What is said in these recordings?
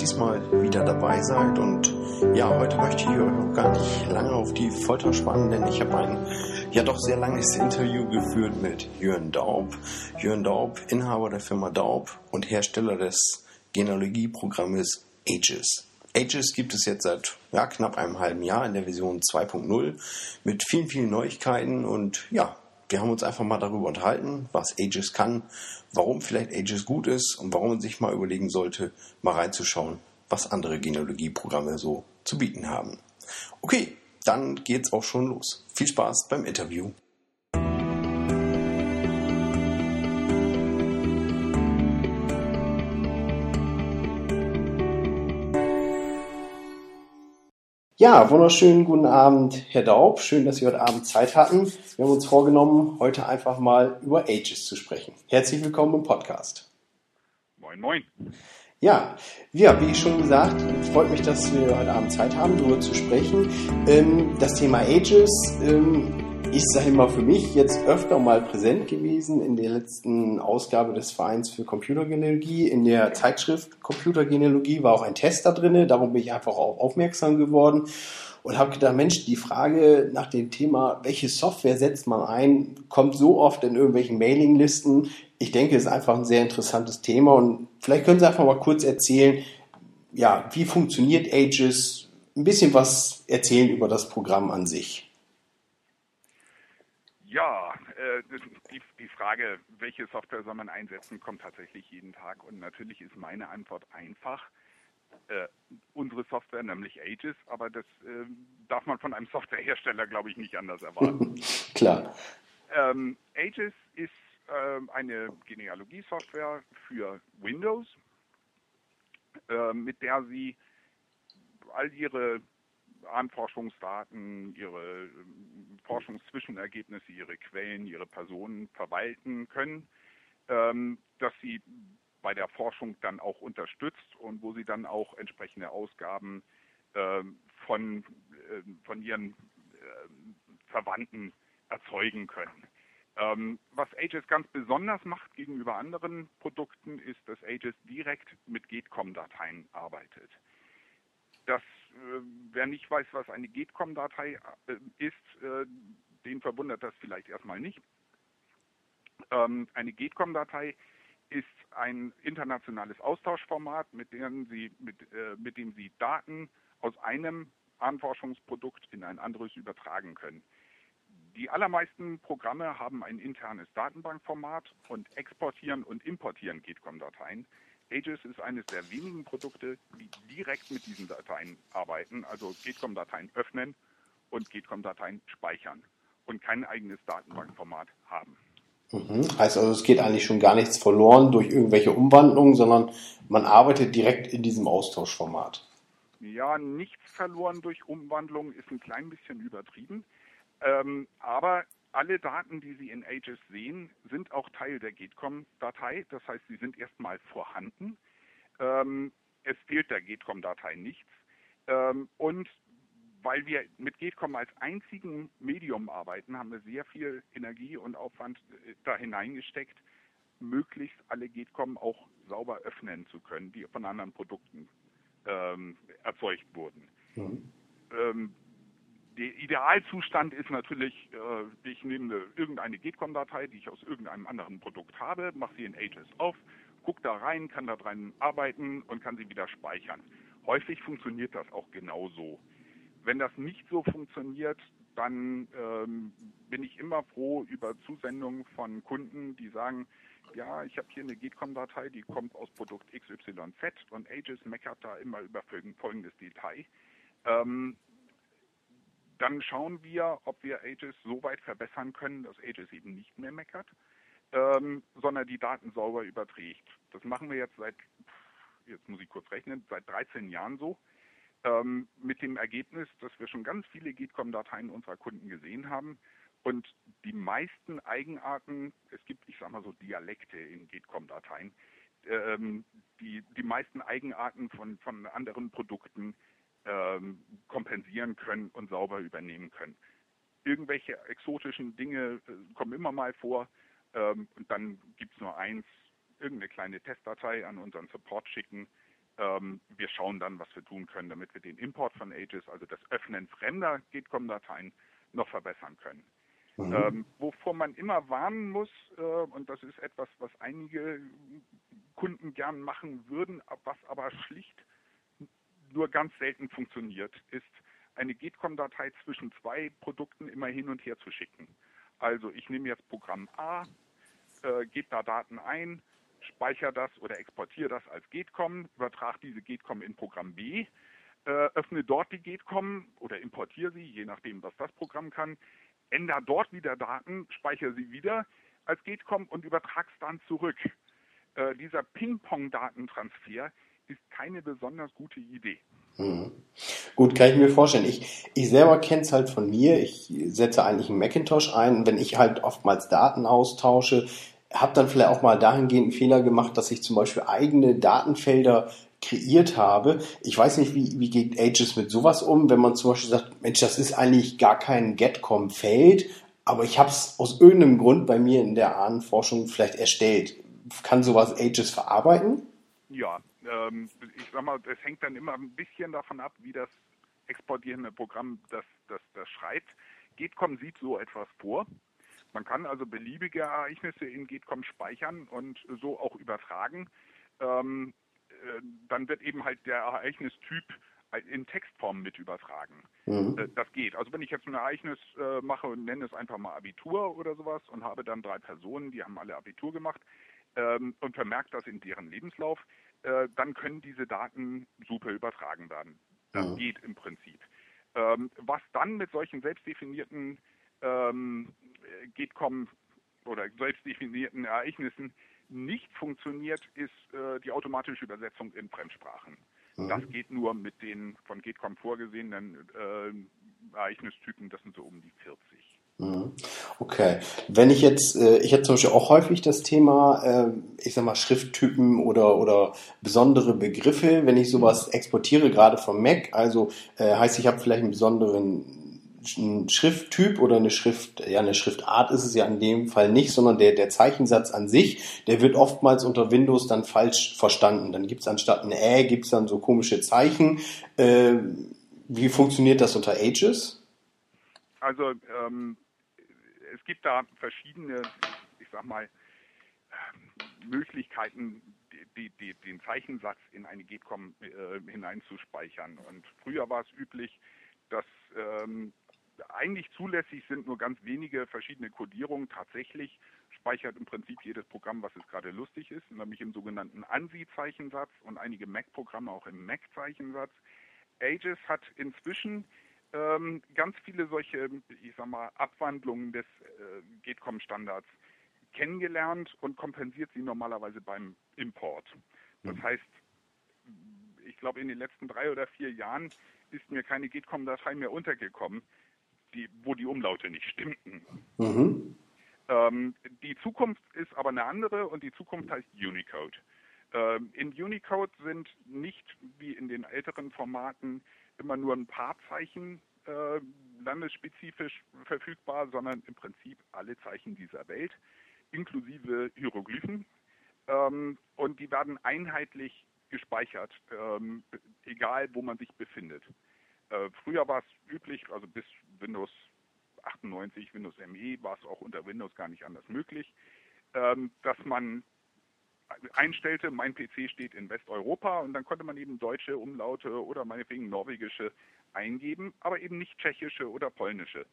diesmal wieder dabei seid und ja, heute möchte ich euch gar nicht lange auf die Folter spannen, denn ich habe ein ja doch sehr langes Interview geführt mit Jörn Daub. Jörn Daub, Inhaber der Firma Daub und Hersteller des Genealogieprogrammes Aegis. Aegis gibt es jetzt seit ja, knapp einem halben Jahr in der Version 2.0 mit vielen, vielen Neuigkeiten und ja, wir haben uns einfach mal darüber unterhalten, was Aegis kann, warum vielleicht Aegis gut ist und warum man sich mal überlegen sollte, mal reinzuschauen, was andere Genealogieprogramme so zu bieten haben. Okay, dann geht's auch schon los. Viel Spaß beim Interview. Ja, wunderschönen guten Abend, Herr Daub. Schön, dass Sie heute Abend Zeit hatten. Wir haben uns vorgenommen, heute einfach mal über Ages zu sprechen. Herzlich willkommen im Podcast. Moin, moin. Ja, ja, wie schon gesagt, freut mich, dass wir heute Abend Zeit haben, darüber zu sprechen. Ähm, das Thema Ages ich mal, für mich jetzt öfter mal präsent gewesen in der letzten Ausgabe des Vereins für Computergenealogie. In der Zeitschrift Computergenealogie war auch ein Test da drin, darum bin ich einfach auch aufmerksam geworden und habe gedacht, Mensch, die Frage nach dem Thema, welche Software setzt man ein, kommt so oft in irgendwelchen Mailinglisten. Ich denke, es ist einfach ein sehr interessantes Thema und vielleicht können Sie einfach mal kurz erzählen, ja, wie funktioniert Aegis, ein bisschen was erzählen über das Programm an sich. Ja, äh, die, die, Frage, welche Software soll man einsetzen, kommt tatsächlich jeden Tag. Und natürlich ist meine Antwort einfach. Äh, unsere Software, nämlich Aegis, aber das äh, darf man von einem Softwarehersteller, glaube ich, nicht anders erwarten. Klar. Ähm, Aegis ist äh, eine Genealogie-Software für Windows, äh, mit der Sie all Ihre Anforschungsdaten, ihre ähm, Forschungszwischenergebnisse, ihre Quellen, ihre Personen verwalten können, ähm, dass sie bei der Forschung dann auch unterstützt und wo sie dann auch entsprechende Ausgaben ähm, von, äh, von ihren Verwandten erzeugen können. was Aegis ganz besonders macht gegenüber anderen Produkten, ist, dass Aegis direkt mit GETCOM-Dateien arbeitet. Das äh, wer nicht weiß, was eine GETCOM-Datei äh, ist, äh, den verwundert das vielleicht erstmal nicht. Ähm, eine GETCOM-Datei ist ein internationales Austauschformat, mit dem, Sie, mit, mit dem Sie Daten aus einem Anforschungsprodukt in ein anderes übertragen können. Die allermeisten Programme haben ein internes Datenbankformat und exportieren und importieren GETCOM-Dateien. Aegis ist eines der wenigen Produkte, die direkt mit diesen Dateien arbeiten, also GETCOM-Dateien öffnen und GETCOM-Dateien speichern und kein eigenes Datenbankformat haben. Mhm. Heißt also, es geht eigentlich schon gar nichts verloren durch irgendwelche Umwandlungen, sondern man arbeitet direkt in diesem Austauschformat. Ja, nichts verloren durch Umwandlung ist ein klein bisschen übertrieben. Ähm, aber alle Daten, die Sie in Aegis sehen, sind auch Teil der GETCOM-Datei. Das heißt, sie sind erstmal vorhanden. Ähm, es fehlt der GETCOM-Datei nichts. Ähm, und weil wir mit GETCOM als einzigen Medium arbeiten, haben wir sehr viel Energie und Aufwand äh, da hineingesteckt, möglichst alle GETCOM auch sauber öffnen zu können, die von anderen Produkten ähm, erzeugt wurden. Mhm. Ähm, der Idealzustand ist natürlich, äh, ich nehme irgendeine GETCOM-Datei, die ich aus irgendeinem anderen Produkt habe, mache sie in Aegis auf, gucke da rein, kann da dran arbeiten und kann sie wieder speichern. Häufig funktioniert das auch genauso. Wenn das nicht so funktioniert, dann ähm, bin ich immer froh über Zusendungen von Kunden, die sagen, ja, ich habe hier eine GETCOM-Datei, die kommt aus Produkt XYZ und Aegis meckert da immer über folgendes Detail. Ähm, dann schauen wir, ob wir Aegis so weit verbessern können, dass Aegis eben nicht mehr meckert, ähm, sondern die Daten sauber überträgt. Das machen wir jetzt seit, jetzt muss ich kurz rechnen, seit 13 Jahren so. Ähm, mit dem Ergebnis, dass wir schon ganz viele GETCOM-Dateien unserer Kunden gesehen haben und die meisten Eigenarten, es gibt, ich sage mal so Dialekte in GETCOM-Dateien, ähm, die, die meisten Eigenarten von, von anderen Produkten ähm, kompensieren können und sauber übernehmen können. Irgendwelche exotischen Dinge äh, kommen immer mal vor ähm, und dann gibt es nur eins, irgendeine kleine Testdatei an unseren Support schicken. Ähm, wir schauen dann, was wir tun können, damit wir den Import von Ages, also das Öffnen fremder Gitcom-Dateien, noch verbessern können. Mhm. Ähm, wovor man immer warnen muss, äh, und das ist etwas, was einige Kunden gern machen würden, was aber schlicht nur ganz selten funktioniert, ist eine GETCOM-Datei zwischen zwei Produkten immer hin und her zu schicken. Also ich nehme jetzt Programm A, äh, gebe da Daten ein, speichere das oder exportiere das als GETCOM, übertrage diese GETCOM in Programm B, äh, öffne dort die GETCOM oder importiere sie, je nachdem, was das Programm kann, ändere dort wieder Daten, speichere sie wieder als GETCOM und übertrage es dann zurück. Äh, dieser Ping-Pong-Datentransfer ist keine besonders gute Idee. Mhm. Gut, kann ich mir vorstellen. Ich, ich selber kenne es halt von mir. Ich setze eigentlich einen Macintosh ein. Wenn ich halt oftmals Daten austausche, habe dann vielleicht auch mal dahingehend einen Fehler gemacht, dass ich zum Beispiel eigene Datenfelder kreiert habe. Ich weiß nicht, wie, wie geht Ages mit sowas um, wenn man zum Beispiel sagt, Mensch, das ist eigentlich gar kein Getcom-Feld, aber ich habe es aus irgendeinem Grund bei mir in der Ahnenforschung vielleicht erstellt. Kann sowas Ages verarbeiten? Ja, ähm, ich sag mal, es hängt dann immer ein bisschen davon ab, wie das exportierende Programm das, das, das schreibt. Getcom sieht so etwas vor. Man kann also beliebige Ereignisse in Getcom speichern und so auch übertragen. Ähm, äh, dann wird eben halt der Ereignistyp in Textform mit übertragen. Mhm. Äh, das geht. Also wenn ich jetzt ein Ereignis äh, mache und nenne es einfach mal Abitur oder sowas und habe dann drei Personen, die haben alle Abitur gemacht ähm, und vermerkt das in deren Lebenslauf, äh, dann können diese Daten super übertragen werden. Das mhm. geht im Prinzip. Ähm, was dann mit solchen selbstdefinierten ähm, GETCOM oder selbstdefinierten Ereignissen nicht funktioniert, ist äh, die automatische Übersetzung in Fremdsprachen. Mhm. Das geht nur mit den von GETCOM vorgesehenen äh, Ereignistypen, das sind so um die 40. Mhm. Okay. Wenn ich jetzt, äh, ich hätte zum Beispiel auch häufig das Thema, äh, ich sag mal, Schrifttypen oder, oder besondere Begriffe, wenn ich sowas exportiere, gerade vom Mac, also äh, heißt, ich habe vielleicht einen besonderen Schrifttyp oder eine Schrift, ja, eine Schriftart ist es ja in dem Fall nicht, sondern der, der Zeichensatz an sich, der wird oftmals unter Windows dann falsch verstanden. Dann gibt es anstatt ein Ä, gibt es dann so komische Zeichen. Wie funktioniert das unter Ages? Also ähm, es gibt da verschiedene, ich sag mal, Möglichkeiten, die, die, den Zeichensatz in eine GETCOM äh, hineinzuspeichern. Und früher war es üblich, dass ähm, eigentlich zulässig sind nur ganz wenige verschiedene Codierungen. Tatsächlich speichert im Prinzip jedes Programm, was es gerade lustig ist, nämlich im sogenannten ANSI-Zeichensatz und einige Mac-Programme auch im Mac-Zeichensatz. Aegis hat inzwischen ähm, ganz viele solche, ich sag mal, Abwandlungen des äh, GETCOM-Standards kennengelernt und kompensiert sie normalerweise beim Import. Das mhm. heißt, ich glaube, in den letzten drei oder vier Jahren ist mir keine GETCOM-Datei mehr untergekommen, die, wo die Umlaute nicht stimmten. Mhm. Ähm, die Zukunft ist aber eine andere und die Zukunft heißt Unicode. Ähm, in Unicode sind nicht wie in den älteren Formaten immer nur ein paar Zeichen äh, landesspezifisch verfügbar, sondern im Prinzip alle Zeichen dieser Welt, inklusive Hieroglyphen. Ähm, und die werden einheitlich gespeichert, ähm, egal wo man sich befindet. Äh, früher war es üblich, also bis Windows 98, Windows ME war es auch unter Windows gar nicht anders möglich, ähm, dass man einstellte, mein PC steht in Westeuropa und dann konnte man eben deutsche Umlaute oder meinetwegen norwegische eingeben, aber eben nicht tschechische oder polnische.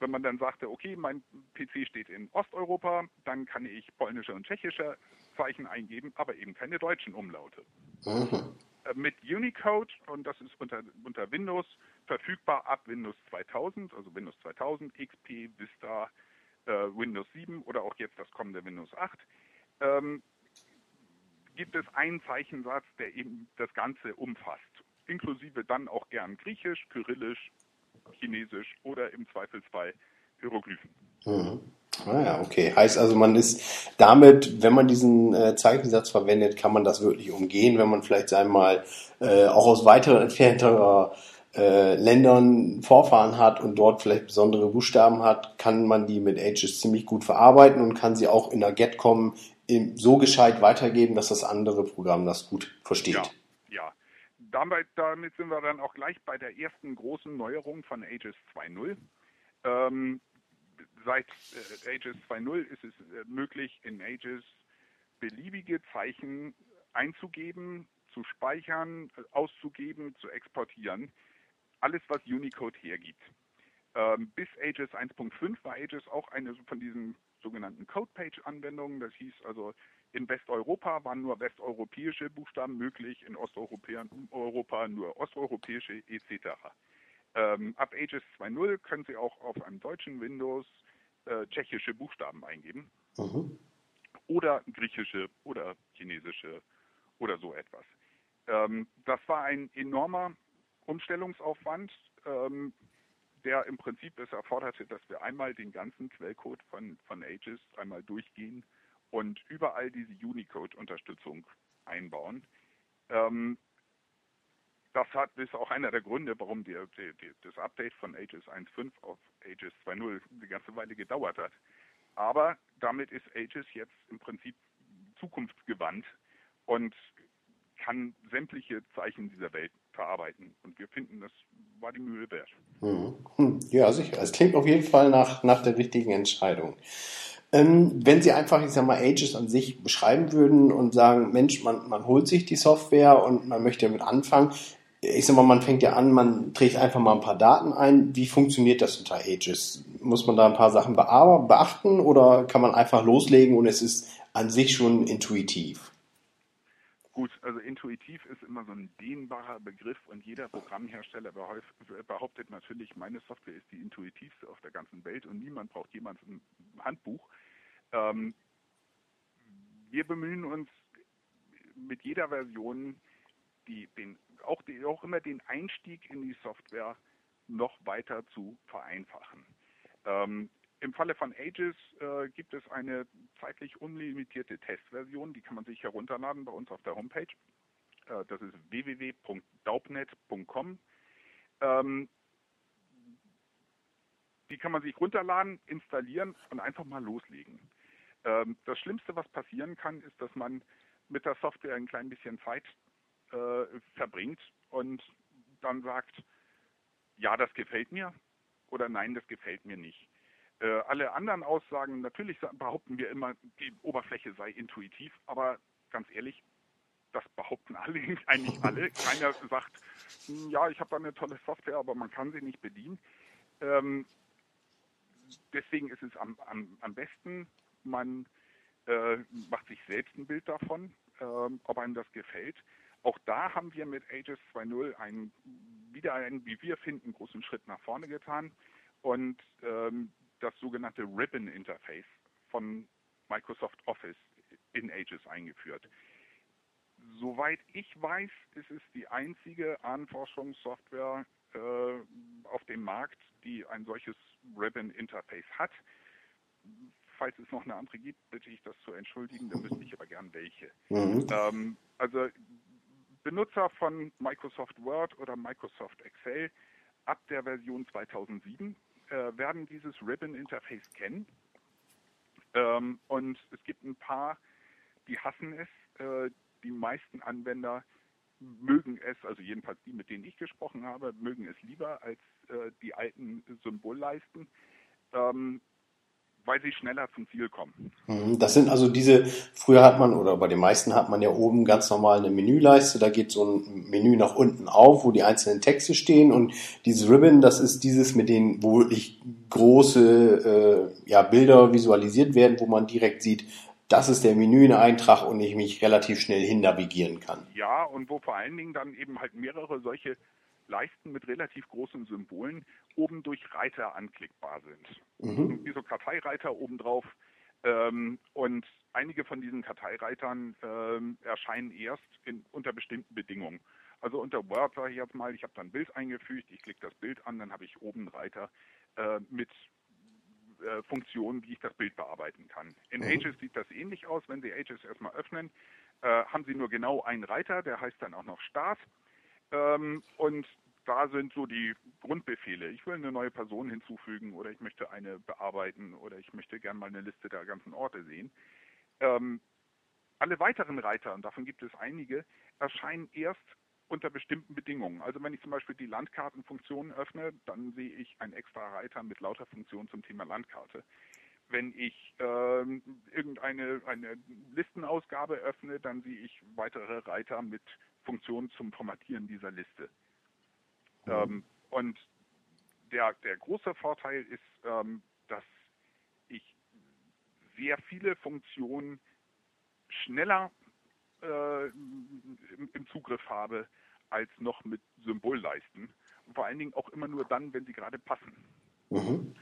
Wenn man dann sagte, okay, mein PC steht in Osteuropa, dann kann ich polnische und tschechische Zeichen eingeben, aber eben keine deutschen Umlaute. Mhm. Mit Unicode, und das ist unter, unter Windows verfügbar ab Windows 2000, also Windows 2000, XP, Vista, äh, Windows 7 oder auch jetzt das kommende Windows 8, ähm, gibt es einen Zeichensatz, der eben das Ganze umfasst, inklusive dann auch gern Griechisch, Kyrillisch, Chinesisch oder im Zweifelsfall Hieroglyphen. Mhm. Ah ja, okay. Heißt also, man ist damit, wenn man diesen äh, Zeichensatz verwendet, kann man das wirklich umgehen, wenn man vielleicht einmal äh, auch aus weiterer entfernter äh, Ländern Vorfahren hat und dort vielleicht besondere Buchstaben hat, kann man die mit Ages ziemlich gut verarbeiten und kann sie auch in der Getcom so gescheit weitergeben, dass das andere Programm das gut versteht. Ja, ja. Damit, damit sind wir dann auch gleich bei der ersten großen Neuerung von Ages 2.0. Ähm, seit äh, Ages 2.0 ist es äh, möglich, in Ages beliebige Zeichen einzugeben, zu speichern, auszugeben, zu exportieren. Alles, was Unicode hergibt. Ähm, bis Ages 1.5 war Ages auch eine von diesen sogenannten Code-Page-Anwendungen. Das hieß also, in Westeuropa waren nur westeuropäische Buchstaben möglich, in Osteuropa nur osteuropäische etc. Ähm, ab Ages 2.0 können Sie auch auf einem deutschen Windows äh, tschechische Buchstaben eingeben. Mhm. Oder griechische oder chinesische oder so etwas. Ähm, das war ein enormer Umstellungsaufwand, ähm, der im Prinzip es erforderte, dass wir einmal den ganzen Quellcode von, von Aegis einmal durchgehen und überall diese Unicode-Unterstützung einbauen. Ähm, das hat, ist auch einer der Gründe, warum die, die, die, das Update von Aegis 1.5 auf Aegis 2.0 eine ganze Weile gedauert hat. Aber damit ist Aegis jetzt im Prinzip zukunftsgewandt und kann sämtliche Zeichen dieser Welt verarbeiten. Und wir finden, das war die Mühe wert. Hm. Ja, sicher. Es klingt auf jeden Fall nach, nach der richtigen Entscheidung. Ähm, wenn Sie einfach, ich sag mal, Ages an sich beschreiben würden und sagen, Mensch, man, man holt sich die Software und man möchte damit anfangen. Ich sag mal, man fängt ja an, man trägt einfach mal ein paar Daten ein. Wie funktioniert das unter Ages? Muss man da ein paar Sachen beachten oder kann man einfach loslegen und es ist an sich schon intuitiv? Gut, also intuitiv ist immer so ein dehnbarer Begriff und jeder Programmhersteller behauptet natürlich, meine Software ist die intuitivste auf der ganzen Welt und niemand braucht jemals ein Handbuch. Ähm, wir bemühen uns mit jeder Version die, den, auch, die, auch immer den Einstieg in die Software noch weiter zu vereinfachen. Ähm, im Falle von Ages äh, gibt es eine zeitlich unlimitierte Testversion, die kann man sich herunterladen bei uns auf der Homepage. Äh, das ist www.daubnet.com. Ähm, die kann man sich runterladen, installieren und einfach mal loslegen. Ähm, das Schlimmste, was passieren kann, ist, dass man mit der Software ein klein bisschen Zeit äh, verbringt und dann sagt, ja, das gefällt mir oder nein, das gefällt mir nicht. Äh, alle anderen Aussagen, natürlich behaupten wir immer, die Oberfläche sei intuitiv, aber ganz ehrlich, das behaupten alle, eigentlich alle. Keiner sagt, hm, ja, ich habe da eine tolle Software, aber man kann sie nicht bedienen. Ähm, deswegen ist es am, am, am besten, man äh, macht sich selbst ein Bild davon, äh, ob einem das gefällt. Auch da haben wir mit Aegis 2.0 einen, wieder einen, wie wir finden, großen Schritt nach vorne getan. Und ähm, das sogenannte Ribbon Interface von Microsoft Office in Ages eingeführt. Soweit ich weiß, ist es die einzige Ahnenforschungssoftware äh, auf dem Markt, die ein solches Ribbon Interface hat. Falls es noch eine andere gibt, bitte ich das zu entschuldigen, dann wüsste ich aber gern welche. Mhm. Ähm, also Benutzer von Microsoft Word oder Microsoft Excel ab der Version 2007 äh, werden dieses Ribbon-Interface kennen. Ähm, und es gibt ein paar, die hassen es. Äh, die meisten Anwender mögen es, also jedenfalls die, mit denen ich gesprochen habe, mögen es lieber als äh, die alten Symbolleisten. Ähm, weil sie schneller zum Ziel kommen. Mhm, das sind also diese, früher hat man, oder bei den meisten hat man ja oben ganz normal eine Menüleiste, da geht so ein Menü nach unten auf, wo die einzelnen Texte stehen und dieses Ribbon, das ist dieses mit denen, wo ich große äh, ja, Bilder visualisiert werden, wo man direkt sieht, das ist der Menüeintrag und ich mich relativ schnell hin navigieren kann. Ja, und wo vor allen Dingen dann eben halt mehrere solche Leisten mit relativ großen Symbolen oben durch Reiter anklickbar sind. Mhm. Wie so Karteireiter obendrauf. Ähm, und einige von diesen Karteireitern ähm, erscheinen erst in, unter bestimmten Bedingungen. Also unter Word sage ich jetzt mal, ich habe dann ein Bild eingefügt, ich klicke das Bild an, dann habe ich oben Reiter äh, mit äh, Funktionen, wie ich das Bild bearbeiten kann. In mhm. Ages sieht das ähnlich aus. Wenn Sie Ages erstmal öffnen, äh, haben Sie nur genau einen Reiter, der heißt dann auch noch Start. Ähm, und da sind so die Grundbefehle. Ich will eine neue Person hinzufügen oder ich möchte eine bearbeiten oder ich möchte gerne mal eine Liste der ganzen Orte sehen. Ähm, alle weiteren Reiter, und davon gibt es einige, erscheinen erst unter bestimmten Bedingungen. Also wenn ich zum Beispiel die Landkartenfunktion öffne, dann sehe ich einen extra Reiter mit lauter Funktionen zum Thema Landkarte. Wenn ich äh, irgendeine eine Listenausgabe öffne, dann sehe ich weitere Reiter mit Funktionen zum Formatieren dieser Liste. Mhm. Ähm, und der, der große Vorteil ist, ähm, dass ich sehr viele Funktionen schneller äh, im, im, Zugriff habe als noch mit Symbolleisten. Und vor allen Dingen auch immer nur dann, wenn sie gerade passen. Mhm.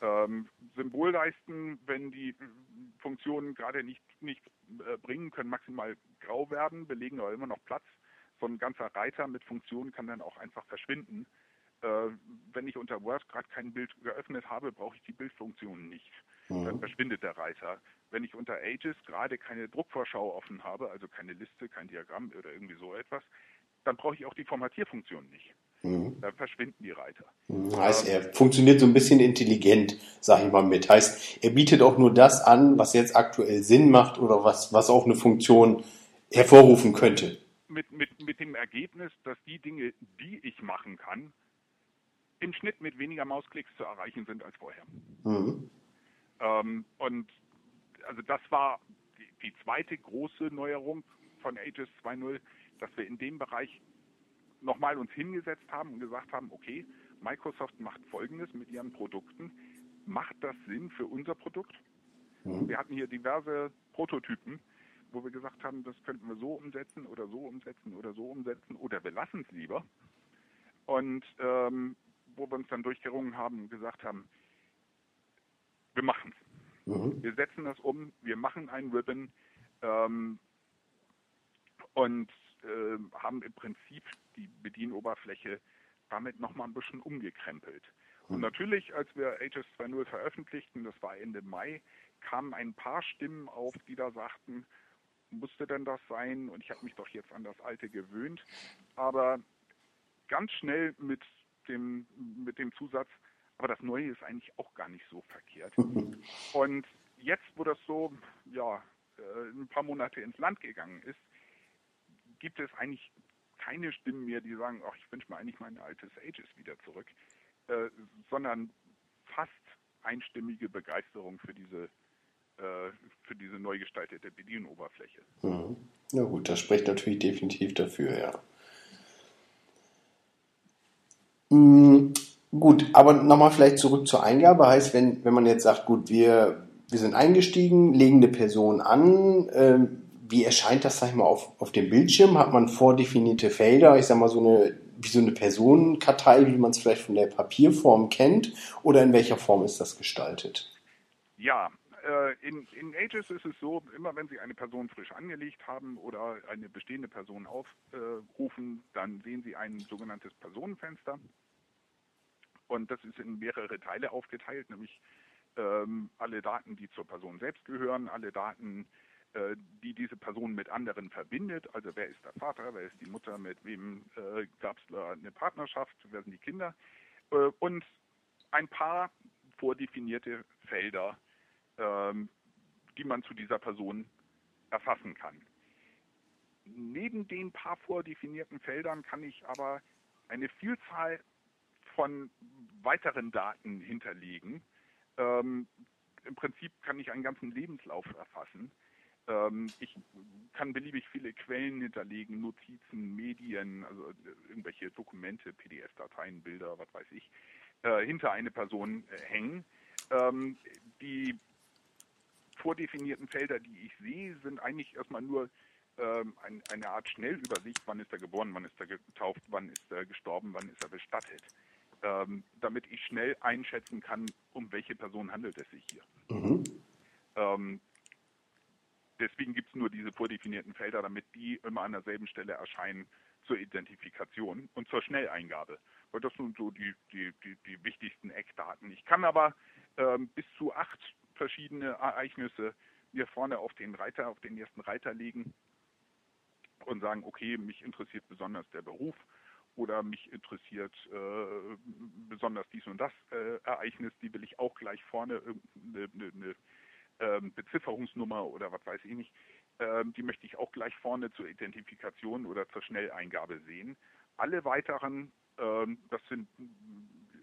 Ähm, Symbolleisten, wenn die Funktionen gerade nicht, nicht äh, bringen, können maximal grau werden, belegen aber immer noch Platz. So ein ganzer Reiter mit Funktionen kann dann auch einfach verschwinden. Äh, wenn ich unter Word gerade kein Bild geöffnet habe, brauche ich die Bildfunktion nicht. Mhm. Dann verschwindet der Reiter. Wenn ich unter Ages gerade keine Druckvorschau offen habe, also keine Liste, kein Diagramm oder irgendwie so etwas, dann brauche ich auch die Formatierfunktion nicht. Mhm. Dann verschwinden die Reiter. Mhm. Heißt, er funktioniert so ein bisschen intelligent, sage ich mal mit. Heißt, er bietet auch nur das an, was jetzt aktuell Sinn macht oder was, was auch eine Funktion hervorrufen könnte. Mit, mit, mit dem Ergebnis, dass die Dinge, die ich machen kann, im Schnitt mit weniger Mausklicks zu erreichen sind als vorher. Mhm. Ähm, und also das war die, die, zweite große Neuerung von Aegis 2.0, dass wir in dem Bereich nochmal uns hingesetzt haben und gesagt haben, okay, Microsoft macht Folgendes mit ihren Produkten. Macht das Sinn für unser Produkt? Mhm. Wir hatten hier diverse Prototypen, wo wir gesagt haben, das könnten wir so umsetzen oder so umsetzen oder so umsetzen oder wir lassen es lieber. Und ähm, wo wir uns dann durchgerungen haben und gesagt haben, wir machen es. Mhm. Wir setzen das um, wir machen einen Ribbon ähm, und äh, haben im Prinzip die Bedienoberfläche damit nochmal ein bisschen umgekrempelt. Und mhm. natürlich, als wir Aegis 2.0 veröffentlichten, das war Ende Mai, kamen ein paar Stimmen auf, die da sagten, musste denn das sein? Und ich habe mich doch jetzt an das Alte gewöhnt. Aber ganz schnell mit dem, mit dem Zusatz, aber das Neue ist eigentlich auch gar nicht so verkehrt. Und jetzt, wo das so ja, äh, ein paar Monate ins Land gegangen ist, gibt es eigentlich keine Stimmen mehr, die sagen, ach, ich wünsche mir eigentlich mein altes Ages wieder zurück, äh, sondern fast einstimmige Begeisterung für diese für diese neu gestaltete Bedienoberfläche. Mhm. Ja gut, das spricht natürlich definitiv dafür, ja. Mhm. Gut, aber nochmal vielleicht zurück zur Eingabe. Heißt, wenn, wenn man jetzt sagt, gut, wir, wir sind eingestiegen, legen eine Person an, äh, wie erscheint das, sag ich mal, auf, auf dem Bildschirm? Hat man vordefinierte Felder, ich sag mal, so eine, wie so eine Personenkartei, wie man es vielleicht von der Papierform kennt? Oder in welcher Form ist das gestaltet? Ja, äh, in, in Ages ist es so, immer wenn Sie eine Person frisch angelegt haben oder eine bestehende Person aufrufen, dann sehen Sie ein sogenanntes Personenfenster. Und das ist in mehrere Teile aufgeteilt, nämlich ähm, alle Daten, die zur Person selbst gehören, alle Daten, äh, die diese Person mit anderen verbindet. Also wer ist der Vater, wer ist die Mutter, mit wem äh, gab es eine Partnerschaft, wer sind die Kinder. Äh, und ein paar vordefinierte Felder, ähm, die man zu dieser Person erfassen kann. Neben den paar vordefinierten Feldern kann ich aber eine Vielzahl von weiteren Daten hinterlegen. Ähm, Im Prinzip kann ich einen ganzen Lebenslauf erfassen. Ähm, ich kann beliebig viele Quellen hinterlegen, Notizen, Medien, also irgendwelche Dokumente, PDF-Dateien, Bilder, was weiß ich, äh, hinter eine Person äh, hängen. Ähm, die vordefinierten Felder, die ich sehe, sind eigentlich erstmal nur ähm, ein, eine Art Schnellübersicht, wann ist er geboren, wann ist er getauft, wann ist er gestorben, wann ist er bestattet ähm, damit ich schnell einschätzen kann, um welche Person handelt es sich hier. Mhm. Ähm, deswegen gibt es nur diese vordefinierten Felder, damit die immer an derselben Stelle erscheinen zur Identifikation und zur Schnelleingabe. Weil das sind so die, die, die, die wichtigsten Eckdaten. Ich kann aber ähm, bis zu acht verschiedene Ereignisse mir vorne auf den Reiter, auf den ersten Reiter legen und sagen, okay, mich interessiert besonders der Beruf oder mich interessiert äh, besonders dies und das äh, Ereignis, die will ich auch gleich vorne eine, eine, eine ähm, Bezifferungsnummer oder was weiß ich nicht, ähm, die möchte ich auch gleich vorne zur Identifikation oder zur Schnelleingabe sehen. Alle weiteren, ähm, das sind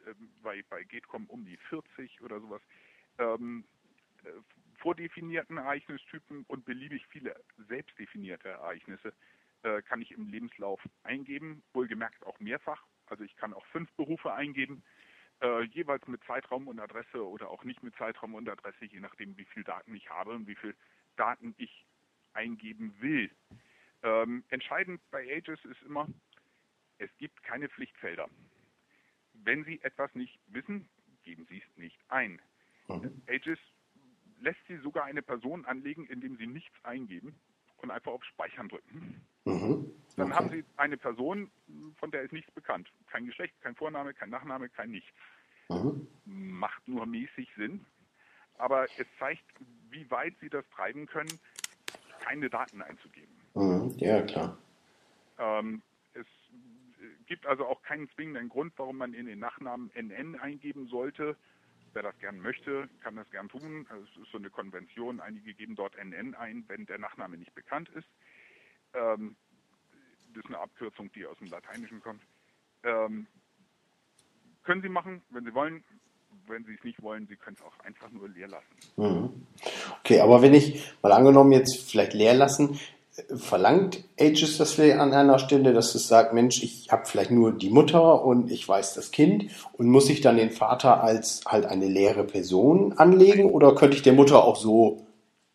äh, bei, bei GETCOM um die 40 oder sowas, ähm, äh, vordefinierten Ereignistypen und beliebig viele selbstdefinierte Ereignisse äh, kann ich im Lebenslauf eingeben, wohlgemerkt auch mehrfach. Also ich kann auch fünf Berufe eingeben, äh, jeweils mit Zeitraum und Adresse oder auch nicht mit Zeitraum und Adresse, je nachdem, wie viel Daten ich habe und wie viel Daten ich eingeben will. Ähm, entscheidend bei Ages ist immer, es gibt keine Pflichtfelder. Wenn Sie etwas nicht wissen, geben Sie es nicht ein. Mhm. Aegis lässt Sie sogar eine Person anlegen, indem Sie nichts eingeben und einfach auf Speichern drücken. Mhm. Okay. Dann haben Sie eine Person, von der ist nichts bekannt. Kein Geschlecht, kein Vorname, kein Nachname, kein Nichts. Mhm. Macht nur mäßig Sinn. Aber es zeigt, wie weit Sie das treiben können, keine Daten einzugeben. Mhm. Ja, klar. Ähm, es gibt also auch keinen zwingenden Grund, warum man in den Nachnamen NN eingeben sollte. Wer das gern möchte, kann das gern tun. Es ist so eine Konvention. Einige geben dort NN ein, wenn der Nachname nicht bekannt ist. Ähm, das ist eine Abkürzung, die aus dem Lateinischen kommt. Ähm, können Sie machen, wenn Sie wollen. Wenn Sie es nicht wollen, Sie können es auch einfach nur leer lassen. Mhm. Okay, aber wenn ich mal angenommen jetzt vielleicht leer lassen, verlangt Aegis das an einer Stelle, dass es sagt, Mensch, ich habe vielleicht nur die Mutter und ich weiß das Kind und muss ich dann den Vater als halt eine leere Person anlegen oder könnte ich der Mutter auch so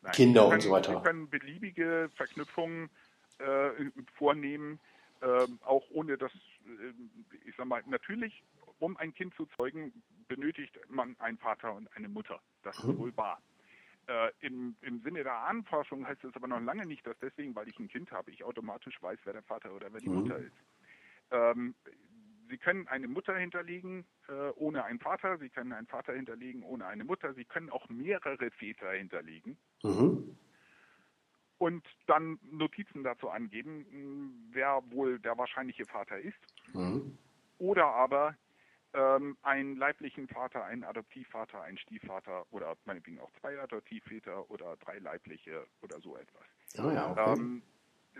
Nein, Kinder können, und so weiter? Sie können beliebige Verknüpfungen äh, vornehmen, äh, auch ohne dass, äh, ich sag mal, natürlich, um ein Kind zu zeugen, benötigt man einen Vater und eine Mutter. Das ist mhm. wohl wahr. Äh, im, Im Sinne der Ahnenforschung heißt es aber noch lange nicht, dass deswegen, weil ich ein Kind habe, ich automatisch weiß, wer der Vater oder wer die mhm. Mutter ist. Ähm, Sie können eine Mutter hinterlegen äh, ohne einen Vater, Sie können einen Vater hinterlegen ohne eine Mutter, Sie können auch mehrere Väter hinterlegen. Mhm. Und dann Notizen dazu angeben, wer wohl der wahrscheinliche Vater ist. Mhm. Oder aber ähm, einen leiblichen Vater, einen Adoptivvater, einen Stiefvater oder meinetwegen auch zwei Adoptivväter oder drei leibliche oder so etwas. Oh ja, okay. ähm,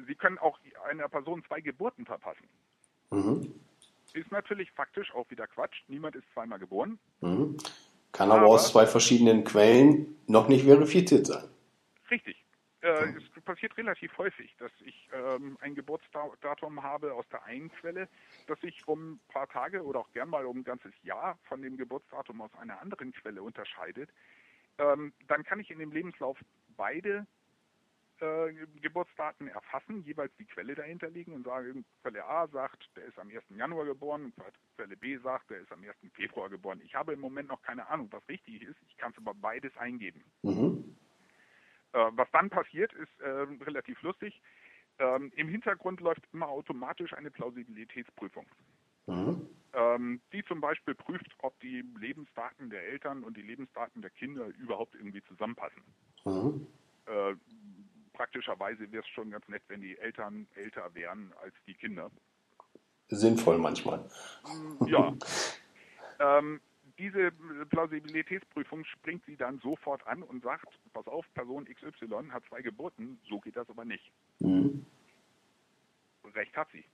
Sie können auch einer Person zwei Geburten verpassen. Mhm. Ist natürlich faktisch auch wieder Quatsch. Niemand ist zweimal geboren. Mhm. Kann aber, aber aus zwei verschiedenen Quellen noch nicht verifiziert sein. Richtig. Äh, es passiert relativ häufig, dass ich ähm, ein Geburtsdatum habe aus der einen Quelle, das sich um ein paar Tage oder auch gern mal um ein ganzes Jahr von dem Geburtsdatum aus einer anderen Quelle unterscheidet. Ähm, dann kann ich in dem Lebenslauf beide äh, Geburtsdaten erfassen, jeweils die Quelle dahinter liegen und sage, Quelle A sagt, der ist am 1. Januar geboren, Quelle B sagt, der ist am 1. Februar geboren. Ich habe im Moment noch keine Ahnung, was richtig ist, ich kann es aber beides eingeben. Mhm. Äh, was dann passiert, ist äh, relativ lustig. Ähm, Im Hintergrund läuft immer automatisch eine Plausibilitätsprüfung. Mhm. Ähm, die zum Beispiel prüft, ob die Lebensdaten der Eltern und die Lebensdaten der Kinder überhaupt irgendwie zusammenpassen. Mhm. Äh, praktischerweise wäre es schon ganz nett, wenn die Eltern älter wären als die Kinder. Sinnvoll manchmal. Ja. ähm, diese Plausibilitätsprüfung springt sie dann sofort an und sagt, pass auf, Person XY hat zwei Geburten, so geht das aber nicht. Mhm. Recht hat sie.